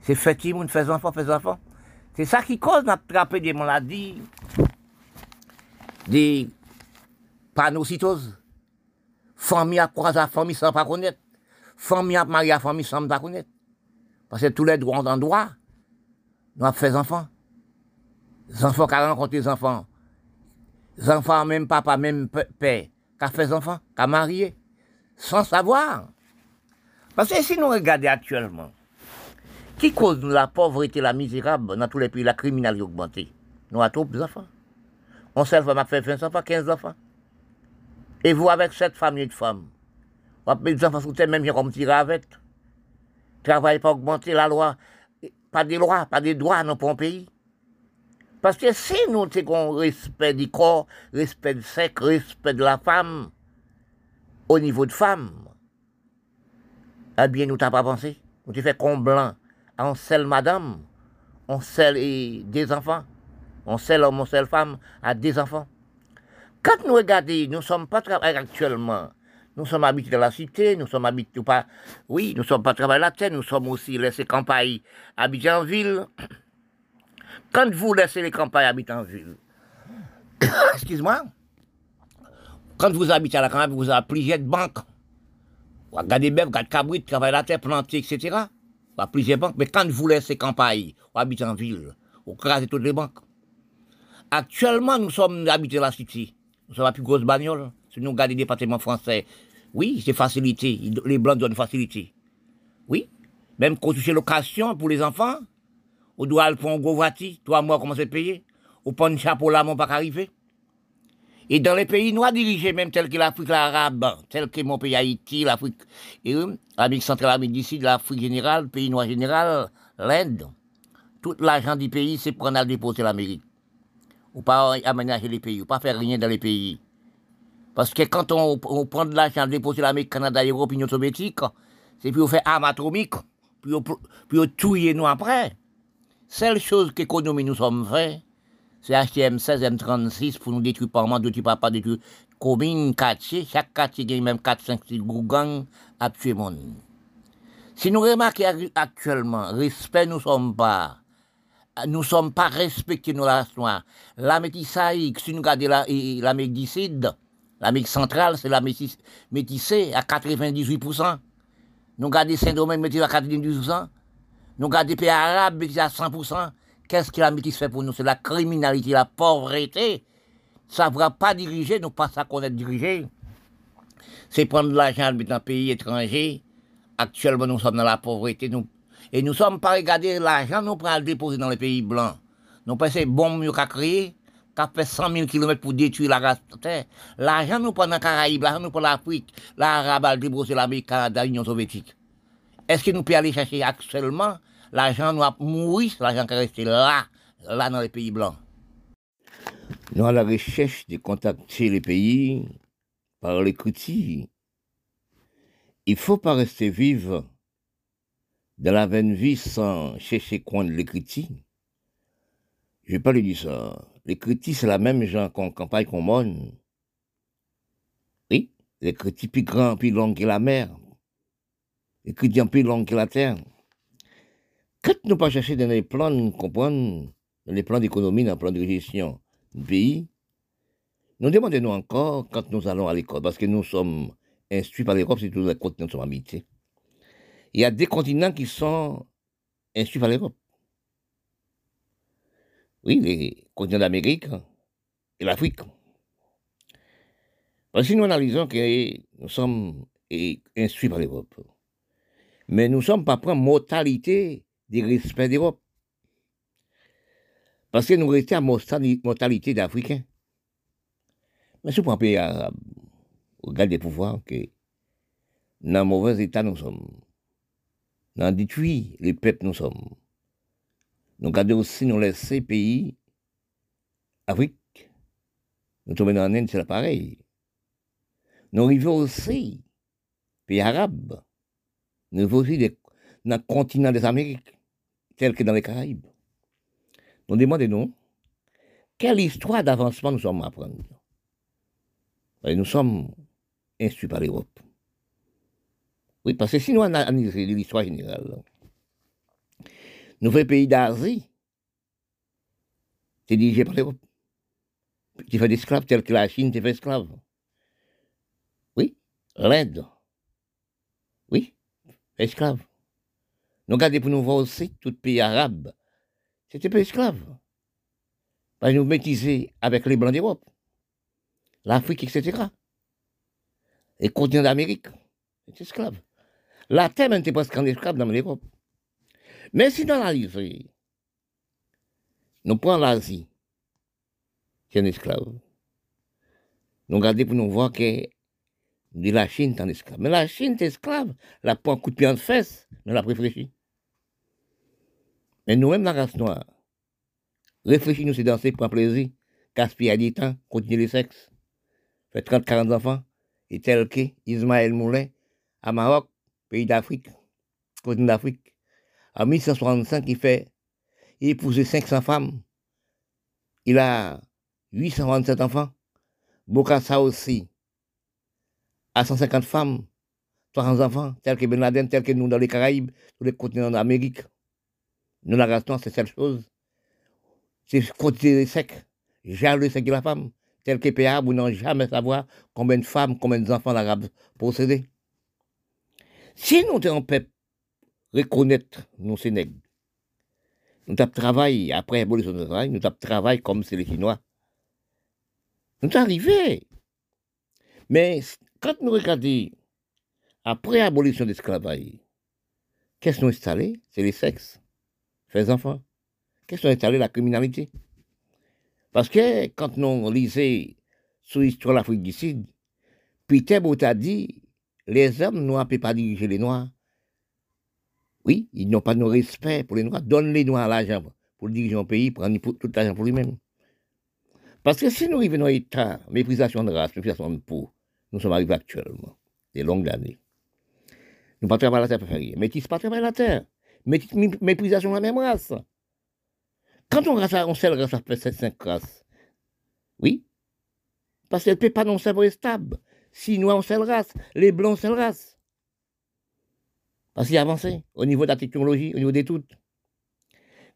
C'est fait, on fait enfants, fait enfants. C'est ça qui cause d'attraper des maladies, des panocytose. Famille à croiser la famille sans pas connaître. Famille à marier la famille sans pas connaître. Parce que tous les droits en droit, nous avons fait enfants. Les enfants qui ont rencontré les enfants. Les enfants, même papa, même père, qui ont fait des enfants, qui ont marié, sans savoir. Parce que si nous regardons actuellement, qui cause la pauvreté, la misérable dans tous les pays, la criminalité augmentée? Nous avons trop d'enfants. On sait va faire 20 enfants, 15 enfants. Et vous, avec cette famille de femmes, vous avez sous terre, même comme tirer avec. Travail pas augmenter la loi, pas des lois, pas des droits dans un pays. Parce que si nous avons respect du corps, respect du sexe, respect de la femme, au niveau de femme, eh bien, nous t'avons pas pensé. Nous avons fait comblant. On scelle madame, on scelle des enfants, on scelle homme, on scelle femme, à des enfants. Quand nous regardons, nous ne sommes pas travaillés actuellement. Nous sommes habités dans la cité, nous sommes habités pas. Oui, nous ne sommes pas la terre, nous sommes aussi laissés campagne, habités en ville. Quand vous laissez les campagnes habiter en ville, excuse-moi, quand vous habitez à la campagne, vous avez plusieurs banques. Vous regardez bien, vous regardez cabrit, travaillez la terre, planter, etc. Vous avez plusieurs banques. Mais quand vous laissez campagne, vous habitez en ville, vous crasez toutes les banques. Actuellement, nous sommes habités la cité. Sommes la plus grosse bagnole. Si nous regardons les départements français, oui, c'est facilité. Les Blancs donnent facilité. Oui. Même construire location pour les enfants, on doit aller pour un gros voiture, trois mois, comment c'est payé. On prend un chapeau là, mon pas arriver. Et dans les pays noirs dirigés, même tels que l'Afrique arabe, tel que mon pays Haïti, l'Afrique, l'Amérique centrale, l'Amérique du Sud, l'Afrique générale, le pays noir général, l'Inde, tout l'argent du pays, c'est prendre à déposer l'Amérique. Ou pas aménager les pays, ou pas faire rien dans les pays. Parce que quand on, prend de l'argent, déposer l'Amérique, Canada, Europe, Union soviétique, c'est pour faire armes atomiques, puis on tuer nous après. Seule chose qu'économie nous sommes fait, c'est acheter M16, M36 pour nous détruire par de tuer pas détruire commune, quartier, chaque quartier gagne même 4, 5, 6 gangs à tuer monde. Si nous remarquons actuellement, respect nous sommes pas, nous sommes pas respectés nos races noires. La métissage, si nous regardons l'Amérique du Sud, l'Amérique centrale, c'est la métissée à 98%. Nous regardons Saint-Domingue métissé à 98%. Nous regardons des pays arabes métissés à 100%. Qu'est-ce que la métisse fait pour nous? C'est la criminalité, la pauvreté. Ça ne va pas diriger, nous pas ça qu'on est dirigé. C'est prendre de l'argent dans un pays étranger. Actuellement, nous sommes dans la pauvreté. Nous, et nous sommes pas regardés l'argent, nous prenons le déposer dans les pays blancs. Nous pensons bon mieux qu'à créer, qu'à faire 100 000 km pour détruire la race terre. L'argent nous prend dans les Caraïbes, l'argent nous prend l'Afrique, l'Arabe déposer l'Amérique, Canada, l'Union soviétique. Est-ce que nous pouvons aller chercher actuellement l'argent nous a mouru, l'argent qui est resté là, là dans les pays blancs? Nous à la recherche de contacter les pays par l'écriture. Il ne faut pas rester vivre dans la vaine vie sans chercher coin de l'écriture. Je vais pas lui dire ça. L'écriture, c'est la même genre qu'on campagne qu'on monte. Oui, l'écriture plus grand, plus long que la mer. L'écriture plus long que la terre. Quand nous pas chercher dans les plans, nous dans les plans d'économie, dans les plans de gestion du pays, nous demandons encore quand nous allons à l'école, parce que nous sommes instruits par l'Europe, c'est tous les continents sont habités. Il y a des continents qui sont instruits par l'Europe. Oui, les continents d'Amérique et l'Afrique. Parce que nous analysons que nous sommes instruits par l'Europe. Mais nous sommes pas prêts mortalité du respect d'Europe. Parce que nous restons à mortalité d'Africains. Mais ce point pays arabe, regarde des pouvoirs que dans un mauvais état nous sommes. Dans détruit les peuples nous sommes. Nous regardons aussi nous laisser pays Afrique. Nous tombons dans Inde, c'est pareil. Nous arrivons aussi, pays arabes. Nous arrivons aussi dans le continent des Amériques tel que dans les Caraïbes. Nous demandons, quelle histoire d'avancement nous sommes à apprendre? Nous sommes instruits par l'Europe. Oui, parce que si nous analysons l'histoire générale, nous faisons pays d'Asie, c'est dirigé par l'Europe. Tu fais des esclaves tels que la Chine, tu fais esclave. Oui, l'Inde. Oui, esclave. Nous regardons pour nous voir aussi, tout pays arabe, c'était pas esclave. Parce nous métisés avec les Blancs d'Europe, l'Afrique, etc. Et le continent d'Amérique, c'est esclave. La terre n'était presque en esclave dans l'Europe. Mais si dans l'Asie, nous prenons l'Asie, c'est un esclave. Nous regardons pour nous voir que de la Chine est en esclave. Mais la Chine est esclave. La prend un coup de pied en fesse, mais la réfléchit. Mais nous-mêmes, la race noire, réfléchis nous c'est danser, prendre plaisir, gaspiller du temps, continuer le sexe. Fait 30, 40 enfants, et tel que Ismaël Moulin, à Maroc, pays d'Afrique, continent d'Afrique, en 1165, il fait, il épousé 500 femmes. Il a 827 enfants. Bokassa aussi, à 150 femmes, 300 enfants, tel que Ben Laden, tel que nous dans les Caraïbes, tous les continents d'Amérique. Nous, la race c'est cette chose. C'est côté sec, le sec de la femme, tel que PA, vous n'avez jamais savoir combien de femmes, combien d'enfants l'arabe possédaient. Si nous en peuple reconnaître nos Sénègres, nous avons travaillé, après l'évolution du travail, nous avons travaillé comme c'est les Chinois. Nous sommes arrivés. Mais quand nous regardons, après l'abolition de l'esclavage, qu'est-ce que nous installé? C'est les sexes les enfants. Qu'est-ce qu'on est la criminalité Parce que quand nous lisons sur l'histoire de l'Afrique du Sud, Peter Bout a dit les hommes noirs ne peuvent pas diriger les noirs. Oui, ils n'ont pas de respect pour les noirs. Donne les noirs l'argent pour diriger un pays, prendre tout l'argent pour lui-même. Parce que si nous arrivons à l'état, méprisation de race, méprisation de peau, nous sommes arrivés actuellement, des longues années. Nous ne pas travailler la terre pour faire rien. Se pas travailler la terre méprisation de la même race. Quand on race, on seule race, ça fait cinq races. Oui. Parce qu'elle ne peut pas non savoir stable. Si nous, on seule race, les blancs, seule race. Parce qu'il a avancé au niveau de la technologie, au niveau des toutes.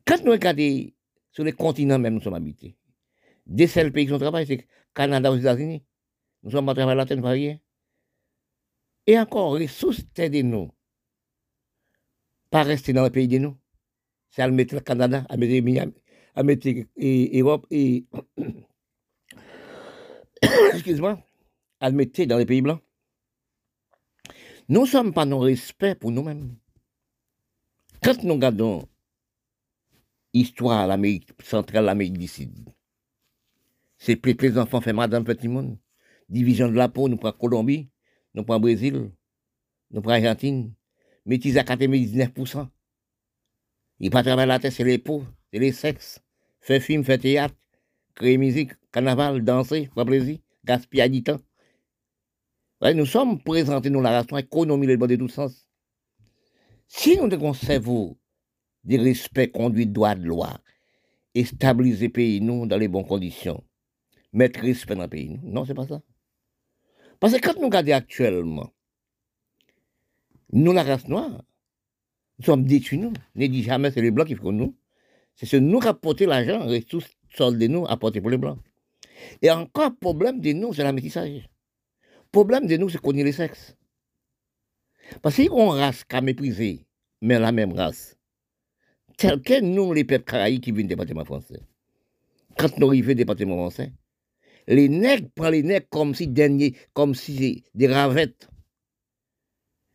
Quand nous regardons sur les continents même, nous sommes habités. Des seuls pays qui sont travaillés, c'est Canada aux États-Unis. Nous sommes pas travailler la terre, rien. Et encore, ressources de nous pas rester dans le pays de nous. C'est à mettre le Canada, à mettre, à mettre l'Europe et. Excuse-moi, mettre dans les pays blancs. Nous ne sommes pas nos respect pour nous-mêmes. Quand nous regardons l'histoire de l'Amérique centrale, l'Amérique du Sud, c'est plus les enfants dans le petit monde. Division de la peau, nous prenons Colombie, nous prenons Brésil, nous prenons Argentine, métis à 99%. Il pas travailler la tête, c'est les peaux, c'est les sexes. faire film, faire théâtre, créer musique, carnaval, danser, faire plaisir, gaspiller du temps. Nous sommes présentés nous la race économie le bon de tous sens. Si nous un cerveau de respect, conduite, droit de loi, et stabiliser pays nous dans les bonnes conditions, mettre respect dans le pays nous, non, c'est pas ça. Parce que quand nous regardons actuellement, nous, la race noire, nous sommes détruits, nous. Ne dit jamais c'est les blancs qui font nous. C'est ce nous qui apportons l'argent, et tous soldes de nous apportés pour les blancs. Et encore, problème de nous, c'est la métissage. Problème de nous, c'est qu'on est les sexes. Parce qu'on race qu'à mépriser, mais la même race. Tel que nous, les peuples caraïbes qui viennent du département français. Quand nous arrivons au département français, les nègres prennent les nègres comme si dernier, comme si des ravettes.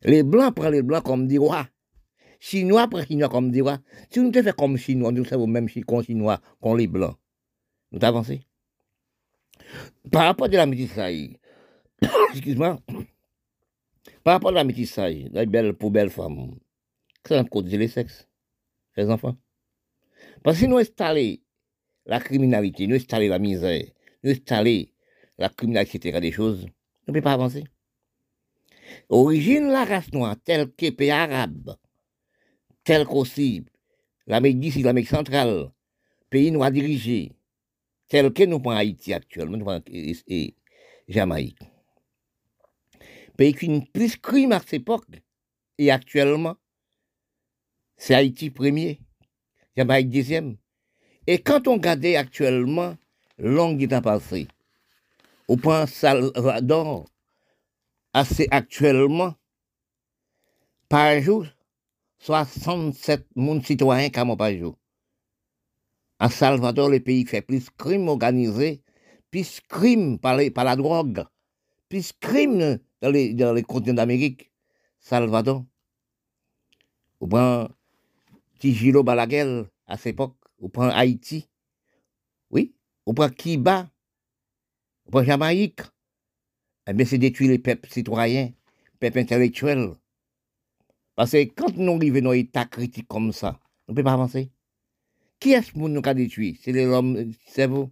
Les blancs prennent les blancs comme des rois. Chinois prennent les chinois comme des rois. Si nous te fait comme chinois, nous sommes même chinois qu'on les blancs. Nous avancé. Par rapport à la métissage, excuse-moi, par rapport à la métissage, la belle pour belle femme, c'est un cause les sexes, les enfants. Parce que nous installons la criminalité, nous installons la misère, nous installons la criminalité, etc., des choses, nous ne pouvons pas avancer. Origine la race noire, telle que pays arabes, tel qu'aussi l'Amérique d'ici, l'Amérique centrale, pays noirs dirigés, tel que nous prenons Haïti actuellement, nous et, Jamaïque. Pays qui ont plus crime à cette époque, et actuellement, c'est Haïti premier, Jamaïque deuxième. Et quand on regarde actuellement, long temps passé, on prend Salvador, assez actuellement, par jour, 67 moun citoyens comme par jour. En Salvador, le pays fait plus de crimes organisés, plus de crimes par, la drogue, plus de crimes dans les, les continents d'Amérique. Salvador. Ou prend Tigilo Balaguer à cette époque, ou prend Haïti. Oui, ou prend Kiba, ou prend Jamaïque eh c'est détruire les peuples citoyens, peuples intellectuels. Parce que quand nous arrivons dans un état critique comme ça, on ne peut pas avancer. Qui est-ce que nous avons détruit? C'est l'homme, c'est vous.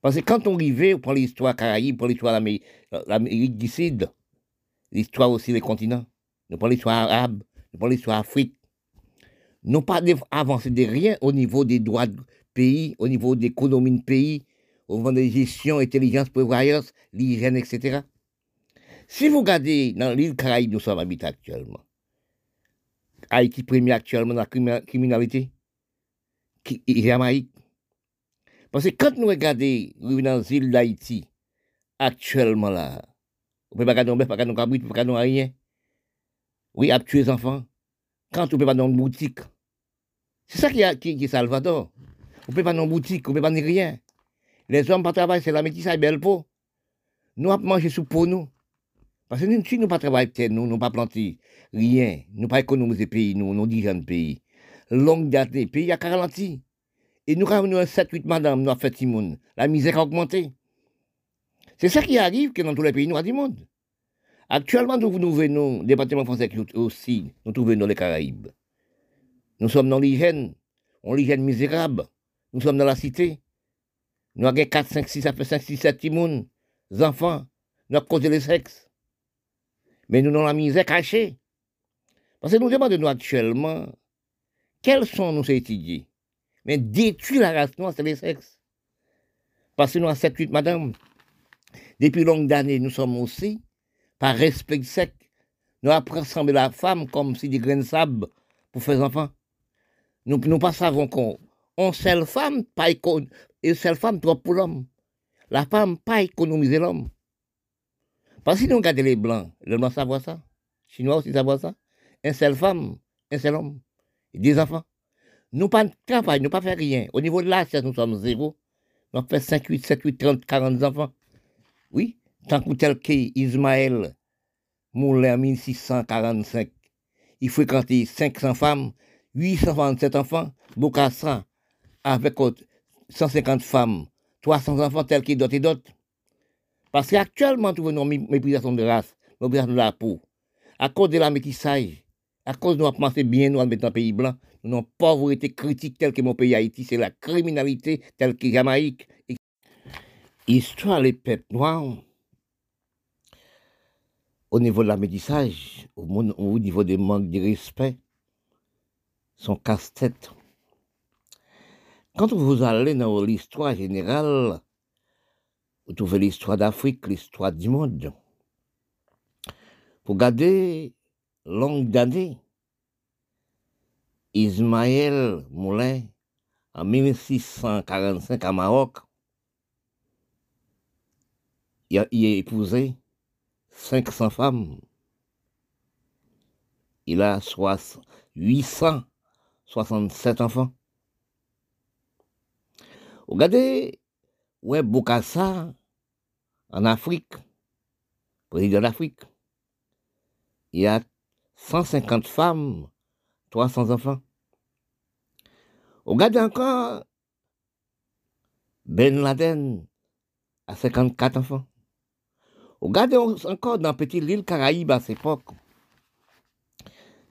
Parce que quand on arrive, on prend l'histoire Caraïbe, on l'histoire de l'Amérique du Sud, l'histoire aussi des continents, nous prenons l'histoire arabe, nous prenons l'histoire Afrique. Nous pas avancer de rien au niveau des droits de pays, au niveau de l'économie de pays, au niveau de gestion, intelligence, prévoyance, l'hygiène, etc. Si vous regardez dans l'île Caraïbe, nous sommes habités actuellement. Haïti premier actuellement dans la criminalité. Jamaïque. Parce que quand nous regardons dans l'île d'Haïti, actuellement là, on ne peut pas regarder un pas regarder un ne pas regarder rien. Oui, à tuer les enfants. Quand on ne peut pas dans une boutique. C'est ça qui est, qui, qui Salvador. On ne peut pas dans une boutique, on ne peut pas rien. Les hommes pas travailler, c'est la métissage belle peau. Nous avons mangé sous peau, nous. Parce que nous, nous pas travailler, nous, nous pas planter rien, nous pas économiser pays, nous, nous dirigeants de pays. Longue date, le pays a ralenti. Et nous avons 7-8 madame, avons fait monde. La misère a augmenté. C'est ça qui arrive dans tous les pays noirs du monde. Actuellement, nous, nous venons, département français aussi, nous trouvons dans les Caraïbes. Nous sommes dans l'hygiène, on l'hygiène misérable. Nous sommes dans la cité. Nous avons 4, 5, 6, ça fait 5, 6, 7 timouns, enfants, nous avons causé le sexe. Mais nous avons la misère cachée. Parce que nous demandons actuellement, quels sont nos étudiés Mais détruire la race noire, c'est le sexe. Parce que nous avons 7, 8 madame. Depuis longues années, nous sommes aussi, par respect sec, nous semblé la femme comme si des grains de sable pour faire enfants. Nous ne pas savons qu'on on seule femme, pas et seule femme trop pour l'homme. La femme pas économiser l'homme. Parce que nous regardons les blancs, les blancs savent ça. Les Chinois aussi savent ça. Une seule femme, un seul homme, des enfants. Nous pas travail, nous pas faire rien. Au niveau de l'âge, nous sommes zéro. Nous fait 5, 8, 7, 8, 30, 40 enfants. Oui, tant que tel que Ismaël Moulin en 1645, il fréquentait 500 femmes, 827 enfants, Bokassa, avec 150 femmes, 300 enfants tels qu'ils d'autres et d'autres. Parce qu'actuellement, nous avons une méprisation de race, méprisation de la peau. À cause de la métissage, à cause de nous penser bien, nous, dans un pays blanc, avons pauvreté critique telle que mon pays Haïti, c'est la criminalité telle que Jamaïque. Histoire les peuples noirs, au niveau de la métissage, au, au niveau des manques de respect, sont casse-tête. Quand vous allez dans l'histoire générale, vous trouvez l'histoire d'Afrique, l'histoire du monde. Pour garder longue d'années, Ismaël Moulin, en 1645 à Maroc, il a, épousé 500 femmes. Il a 867 enfants. Regardez, ouais, Bokassa, en Afrique, président d'Afrique, il y a 150 femmes, 300 enfants. Regardez encore, Ben Laden a 54 enfants. Regardez encore dans petite île Caraïbes à cette époque,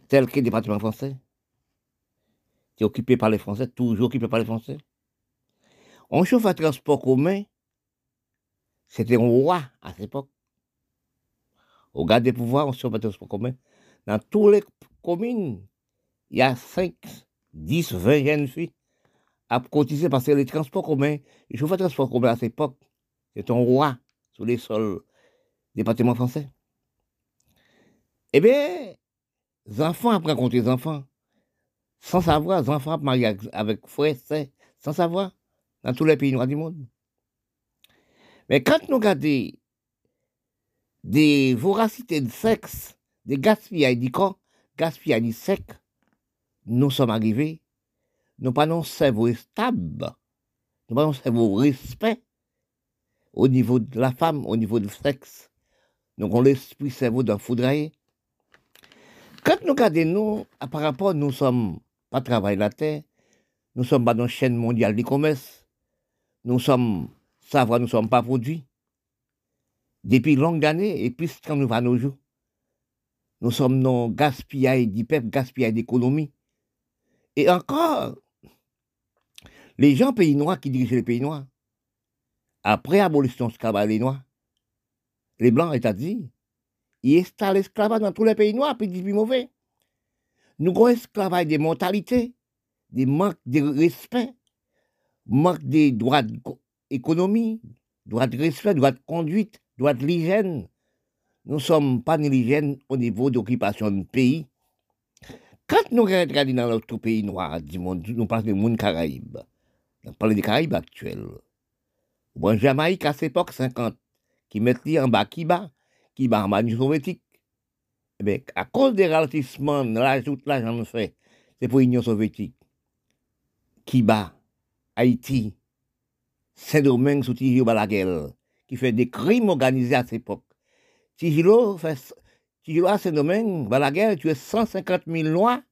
tel que le département français, qui est occupé par les Français, toujours occupé par les Français. On chauffe à transport commun, c'était un roi à cette époque. Au garde des pouvoirs, on chauffe à transport commun. Dans toutes les communes, il y a 5, 10, 20 jeunes filles à cotiser parce que les transports communs, les chauffeurs de transport commun à cette époque, c'est un roi sur les sols département français. Eh bien, les enfants apprennent contre les enfants. Sans savoir, les enfants mariés avec frères, sans savoir dans tous les pays noirs du monde. Mais quand nous regardons des voracités de sexe, des gaspillages du corps, gaspillages du sexe, nous sommes arrivés, nous pas un cerveau stable, nous pas un cerveau respect au niveau de la femme, au niveau du sexe. Nous avons l'esprit cerveau d'un foudraillé. Quand nous regardons nous, par rapport, nous sommes pas travailler la terre, nous sommes pas dans la chaîne mondiale du commerce, nous sommes, savoir, nous sommes pas produits. Depuis longues années, et puis quand nous va nos jours, nous sommes dans gaspillage du peuple, gaspillage d'économie. Et encore, les gens pays noirs qui dirigent les pays noirs, après abolition de les noirs, les blancs, c'est-à-dire, ils installent l'esclavage dans tous les pays noirs, puis ils disent mauvais. Nous avons esclavage des mentalités, des manques de respect, manque des droits d'économie, droits de respect, droits de conduite, droits de l'hygiène. Nous ne sommes pas l'hygiène au niveau d'occupation du pays. Quand nous regardons dans notre pays noir nous parlons du monde Caraïbe. On parle des Caraïbes actuels. Bon, Jamaïque à cette époque 50, qui mettait en bas Kiba, Kiba en bas du soviétique. Eh bien, à cause des ralentissements, l'ajout l'argent fait, c'est pour l'Union soviétique. Kiba, Haïti, Saint-Domingue sous Tigilo Balaguer, qui fait des crimes organisés à cette époque. Fait, Tigilo à Saint-Domingue, Balaguer, tu es 150 000 lois,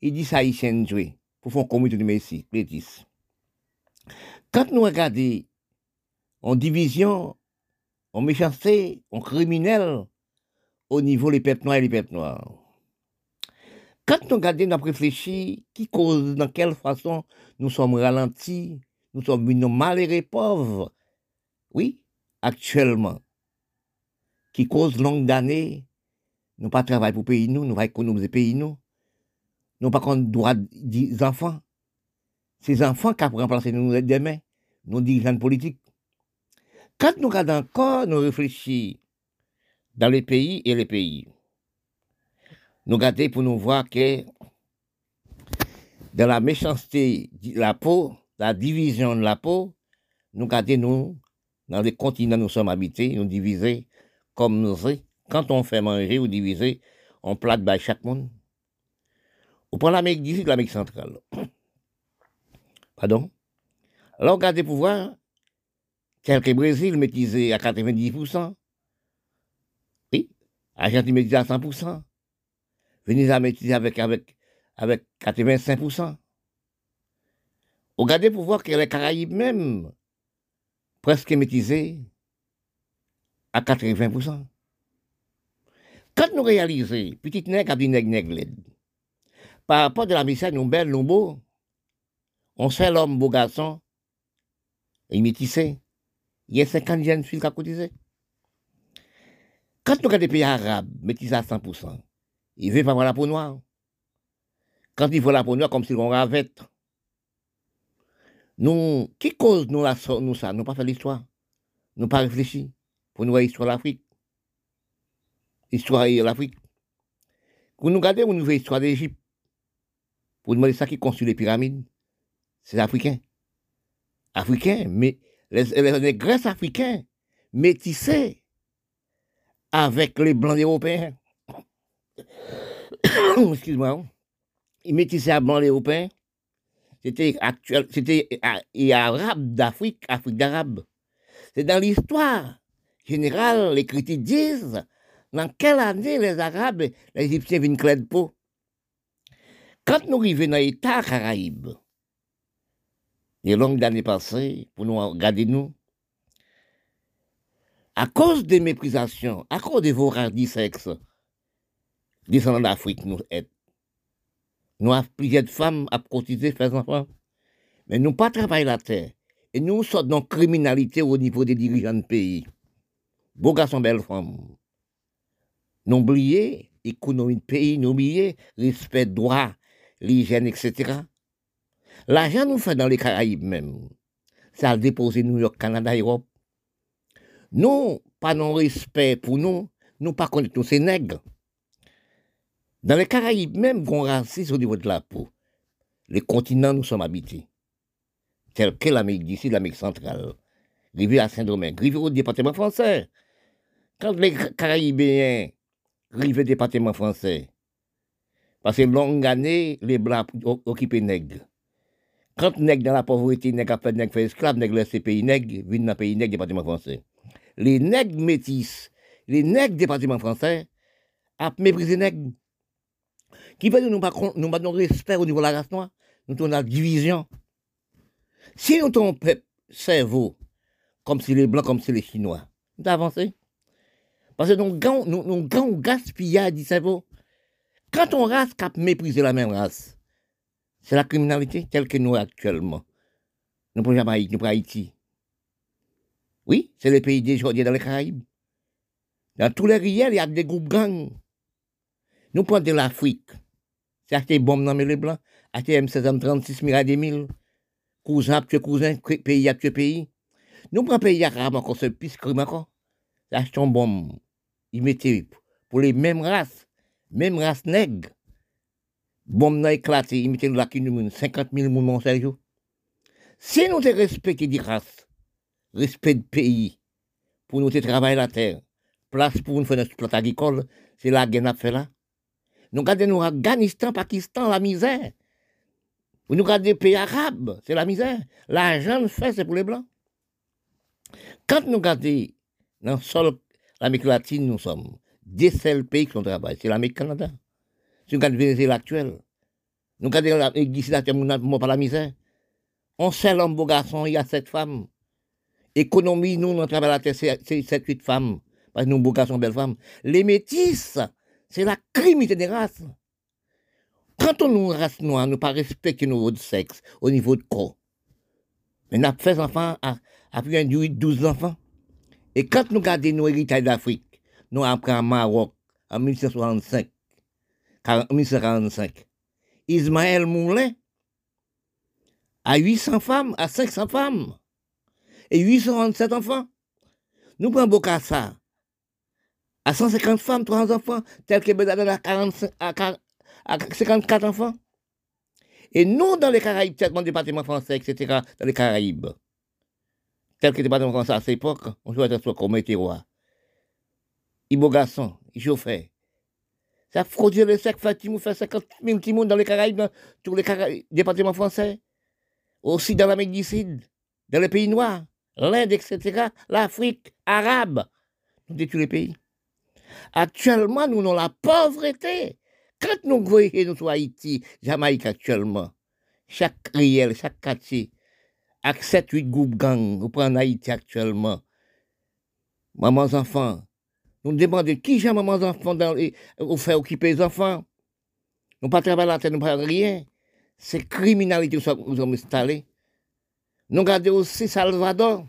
il dit ça haïtien jouer, pour faire un comité de Messi, Pétis. Quand nous regardons en division, en méchanceté, en criminel, au niveau des peuples noirs et les peuples noirs. Quand nous regardons, nous réfléchir, qui cause, dans quelle façon nous sommes ralentis, nous sommes mal malheureux pauvres, oui, actuellement, qui cause longue d'années, nous pas travailler pour pays nous, nous pas économiser pays nous, nous pas contre droit des enfants. Ces enfants qui remplacer nous demain, nos dirigeants politiques. Quand nous regardons encore, nous réfléchissons dans les pays et les pays nous regardons pour nous voir que dans la méchanceté de la peau, la division de la peau, nous regardons nous, dans les continents où nous sommes habités, nous diviser comme nous sommes. Quand on fait manger ou diviser, on plate by chaque monde. On prend l'Amérique du Sud, l'Amérique centrale. Pardon? Alors, regardez pour voir, tel que Brésil maîtrisé à 90%. Oui, Argentine maîtrisé à 100%. Venez maîtriser avec, avec, avec 85%. Regardez pour voir que les Caraïbes même, presque maîtrisés à 80%. Quand nous réalisons, petite nègre a dit nègre nègre par rapport à la mission, nous belles, nous beaux. On sait l'homme, beau garçon, il métissé. Il y a 50 jeunes filles qui ont cotisé. Quand nous regardons les pays arabes, métissés à 100%, ils veulent pas voir la peau noire. Quand ils voient la peau noire, comme si on ravette. Nous, qui cause nous, la, nous ça? Nous pas fait l'histoire. Nous pas réfléchi pour nous voir l'histoire de l'Afrique. L'histoire de l'Afrique. Quand nous regardons, nous voyons l'histoire d'Égypte. Pour demander ça qui construit les pyramides. C'est africain. Africain, mais les, les, Grèces africains métissés avec les blancs européens. Excuse-moi. Ils métissaient à blancs européens. C'était actuel, c'était arabe d'Afrique, Afrique d'arabe. C'est dans l'histoire générale, les critiques disent dans quelle année les Arabes, les Égyptiens viennent clé de peau. Quand nous arrivons dans l'État Caraïbe, les longues années passées, pour nous regarder nous, à cause des méprisations, à cause des voradis sexes, descendants d'Afrique, nous êtes. Nous avons plusieurs femmes à cotiser, faire enfants. Mais nous pas travailler la terre. Et nous sommes dans criminalité au niveau des dirigeants de pays. Beaux garçons, belles femmes. N'oubliez l'économie de pays, n'oubliez respect droit, l'hygiène, etc. L'argent nous fait dans les Caraïbes même. Ça a déposé New York, Canada, Europe. Nous, pas non respect pour nous, nous pas connaître nous, c'est nègres. Dans les Caraïbes même, on racisme au niveau de la peau. Les continents nous sommes habités. Tel que l'Amérique d'ici, l'Amérique centrale. Rivier à Saint-Domingue, rivier au département français. Quand les Caraïbéens au département français, parce que longue année, les Blancs occupaient nègres. Quand nègres dans la pauvreté, nègres fait nègres fait esclaves, nègres laissent pays nègres, viennent dans le pays nègres, département français. Les nègres métis, les nègres département français, a méprisé nègres. Qui veut dire nous pas nous pas respect au niveau de la race noire, nous avons la division. Si nous avons un cerveau, comme si les blancs, comme si les chinois, nous avancé? Parce que nous avons nous, nous gaspillage du cerveau. Quand on race cap mépriser la même race, c'est la criminalité telle que nous actuellement. Nous prenons Jamaïque, nous prenons Haïti. Oui, c'est les pays des dans les Caraïbes. Dans tous les riels, il y a des groupes gangs. Nous prenons de l'Afrique. C'est acheter bombes dans les blancs, acheter M16 M36 milliards des mille. Cousin après cousin, pays après pays. Nous prenons pays arabe encore, c'est plus crime encore. Achetons bombes. Ils mettaient pour les mêmes races, mêmes races nègres. Bombes n'a éclaté, ils mettaient là 50 000 moun chaque jour. Si nous respectons des races, respect de pays, pour nous travailler la terre, place pour nous faire notre plate agricole, c'est la guerre à fait là. Nous regardons Afghanistan, Pakistan, la misère. Nous regardons les pays arabes, c'est la misère. L'argent fait, c'est pour les blancs. Quand nous regardons dans le sol l'Amérique latine, nous sommes des seuls pays qui ont travaillé, c'est l'Amérique Canada. Si nous regardons Venezuela actuel, nous regardons l'Amérique d'ici, là, pas la misère. On sait l'homme beau garçon, il y a sept femmes. Économie, nous, on travaille la terre, c'est sept, huit femmes. Parce que nous, beaux garçons, belles femmes. Les métis, c'est la criminalité des races. Quand on nous race noire, nous pas respecter nos sexe au niveau de corps. Mais nous avons fait enfants à, à plus de 12 enfants. Et quand nous regardons nos héritages d'Afrique, nous en Maroc en 1965, 1945. Ismaël Moulin a 800 femmes, à 500 femmes, et 827 enfants. Nous prenons Bokassa, à 150 femmes, 300 enfants, tel que Bedadel à, 45, à, 54 enfants. Et nous, dans les Caraïbes, tellement le département français, etc., dans les Caraïbes, tel que le département français à cette époque, on jouait à comme roi. Il beau garçon, il chauffait. Ça fraudait le sec, Fatimou fait 50 000 petits dans les Caraïbes, dans tous les départements français. Aussi dans l'Amérique du Sud, dans les pays noirs, l'Inde, etc., l'Afrique, arabe. Nous tous les pays. Actuellement, nous avons la pauvreté. Quand nous voyons nous sur Haïti, Jamaïque actuellement, chaque riel, chaque quartier, avec 7-8 groupes gangs, nous prenons Haïti actuellement. Mamans enfants, nous demandons qui j'ai mamans enfants dans les, faire occuper les enfants? Nous pas travailler la terre, nous pas rien. C'est criminalité que nous sommes installés. Nous regardons aussi Salvador.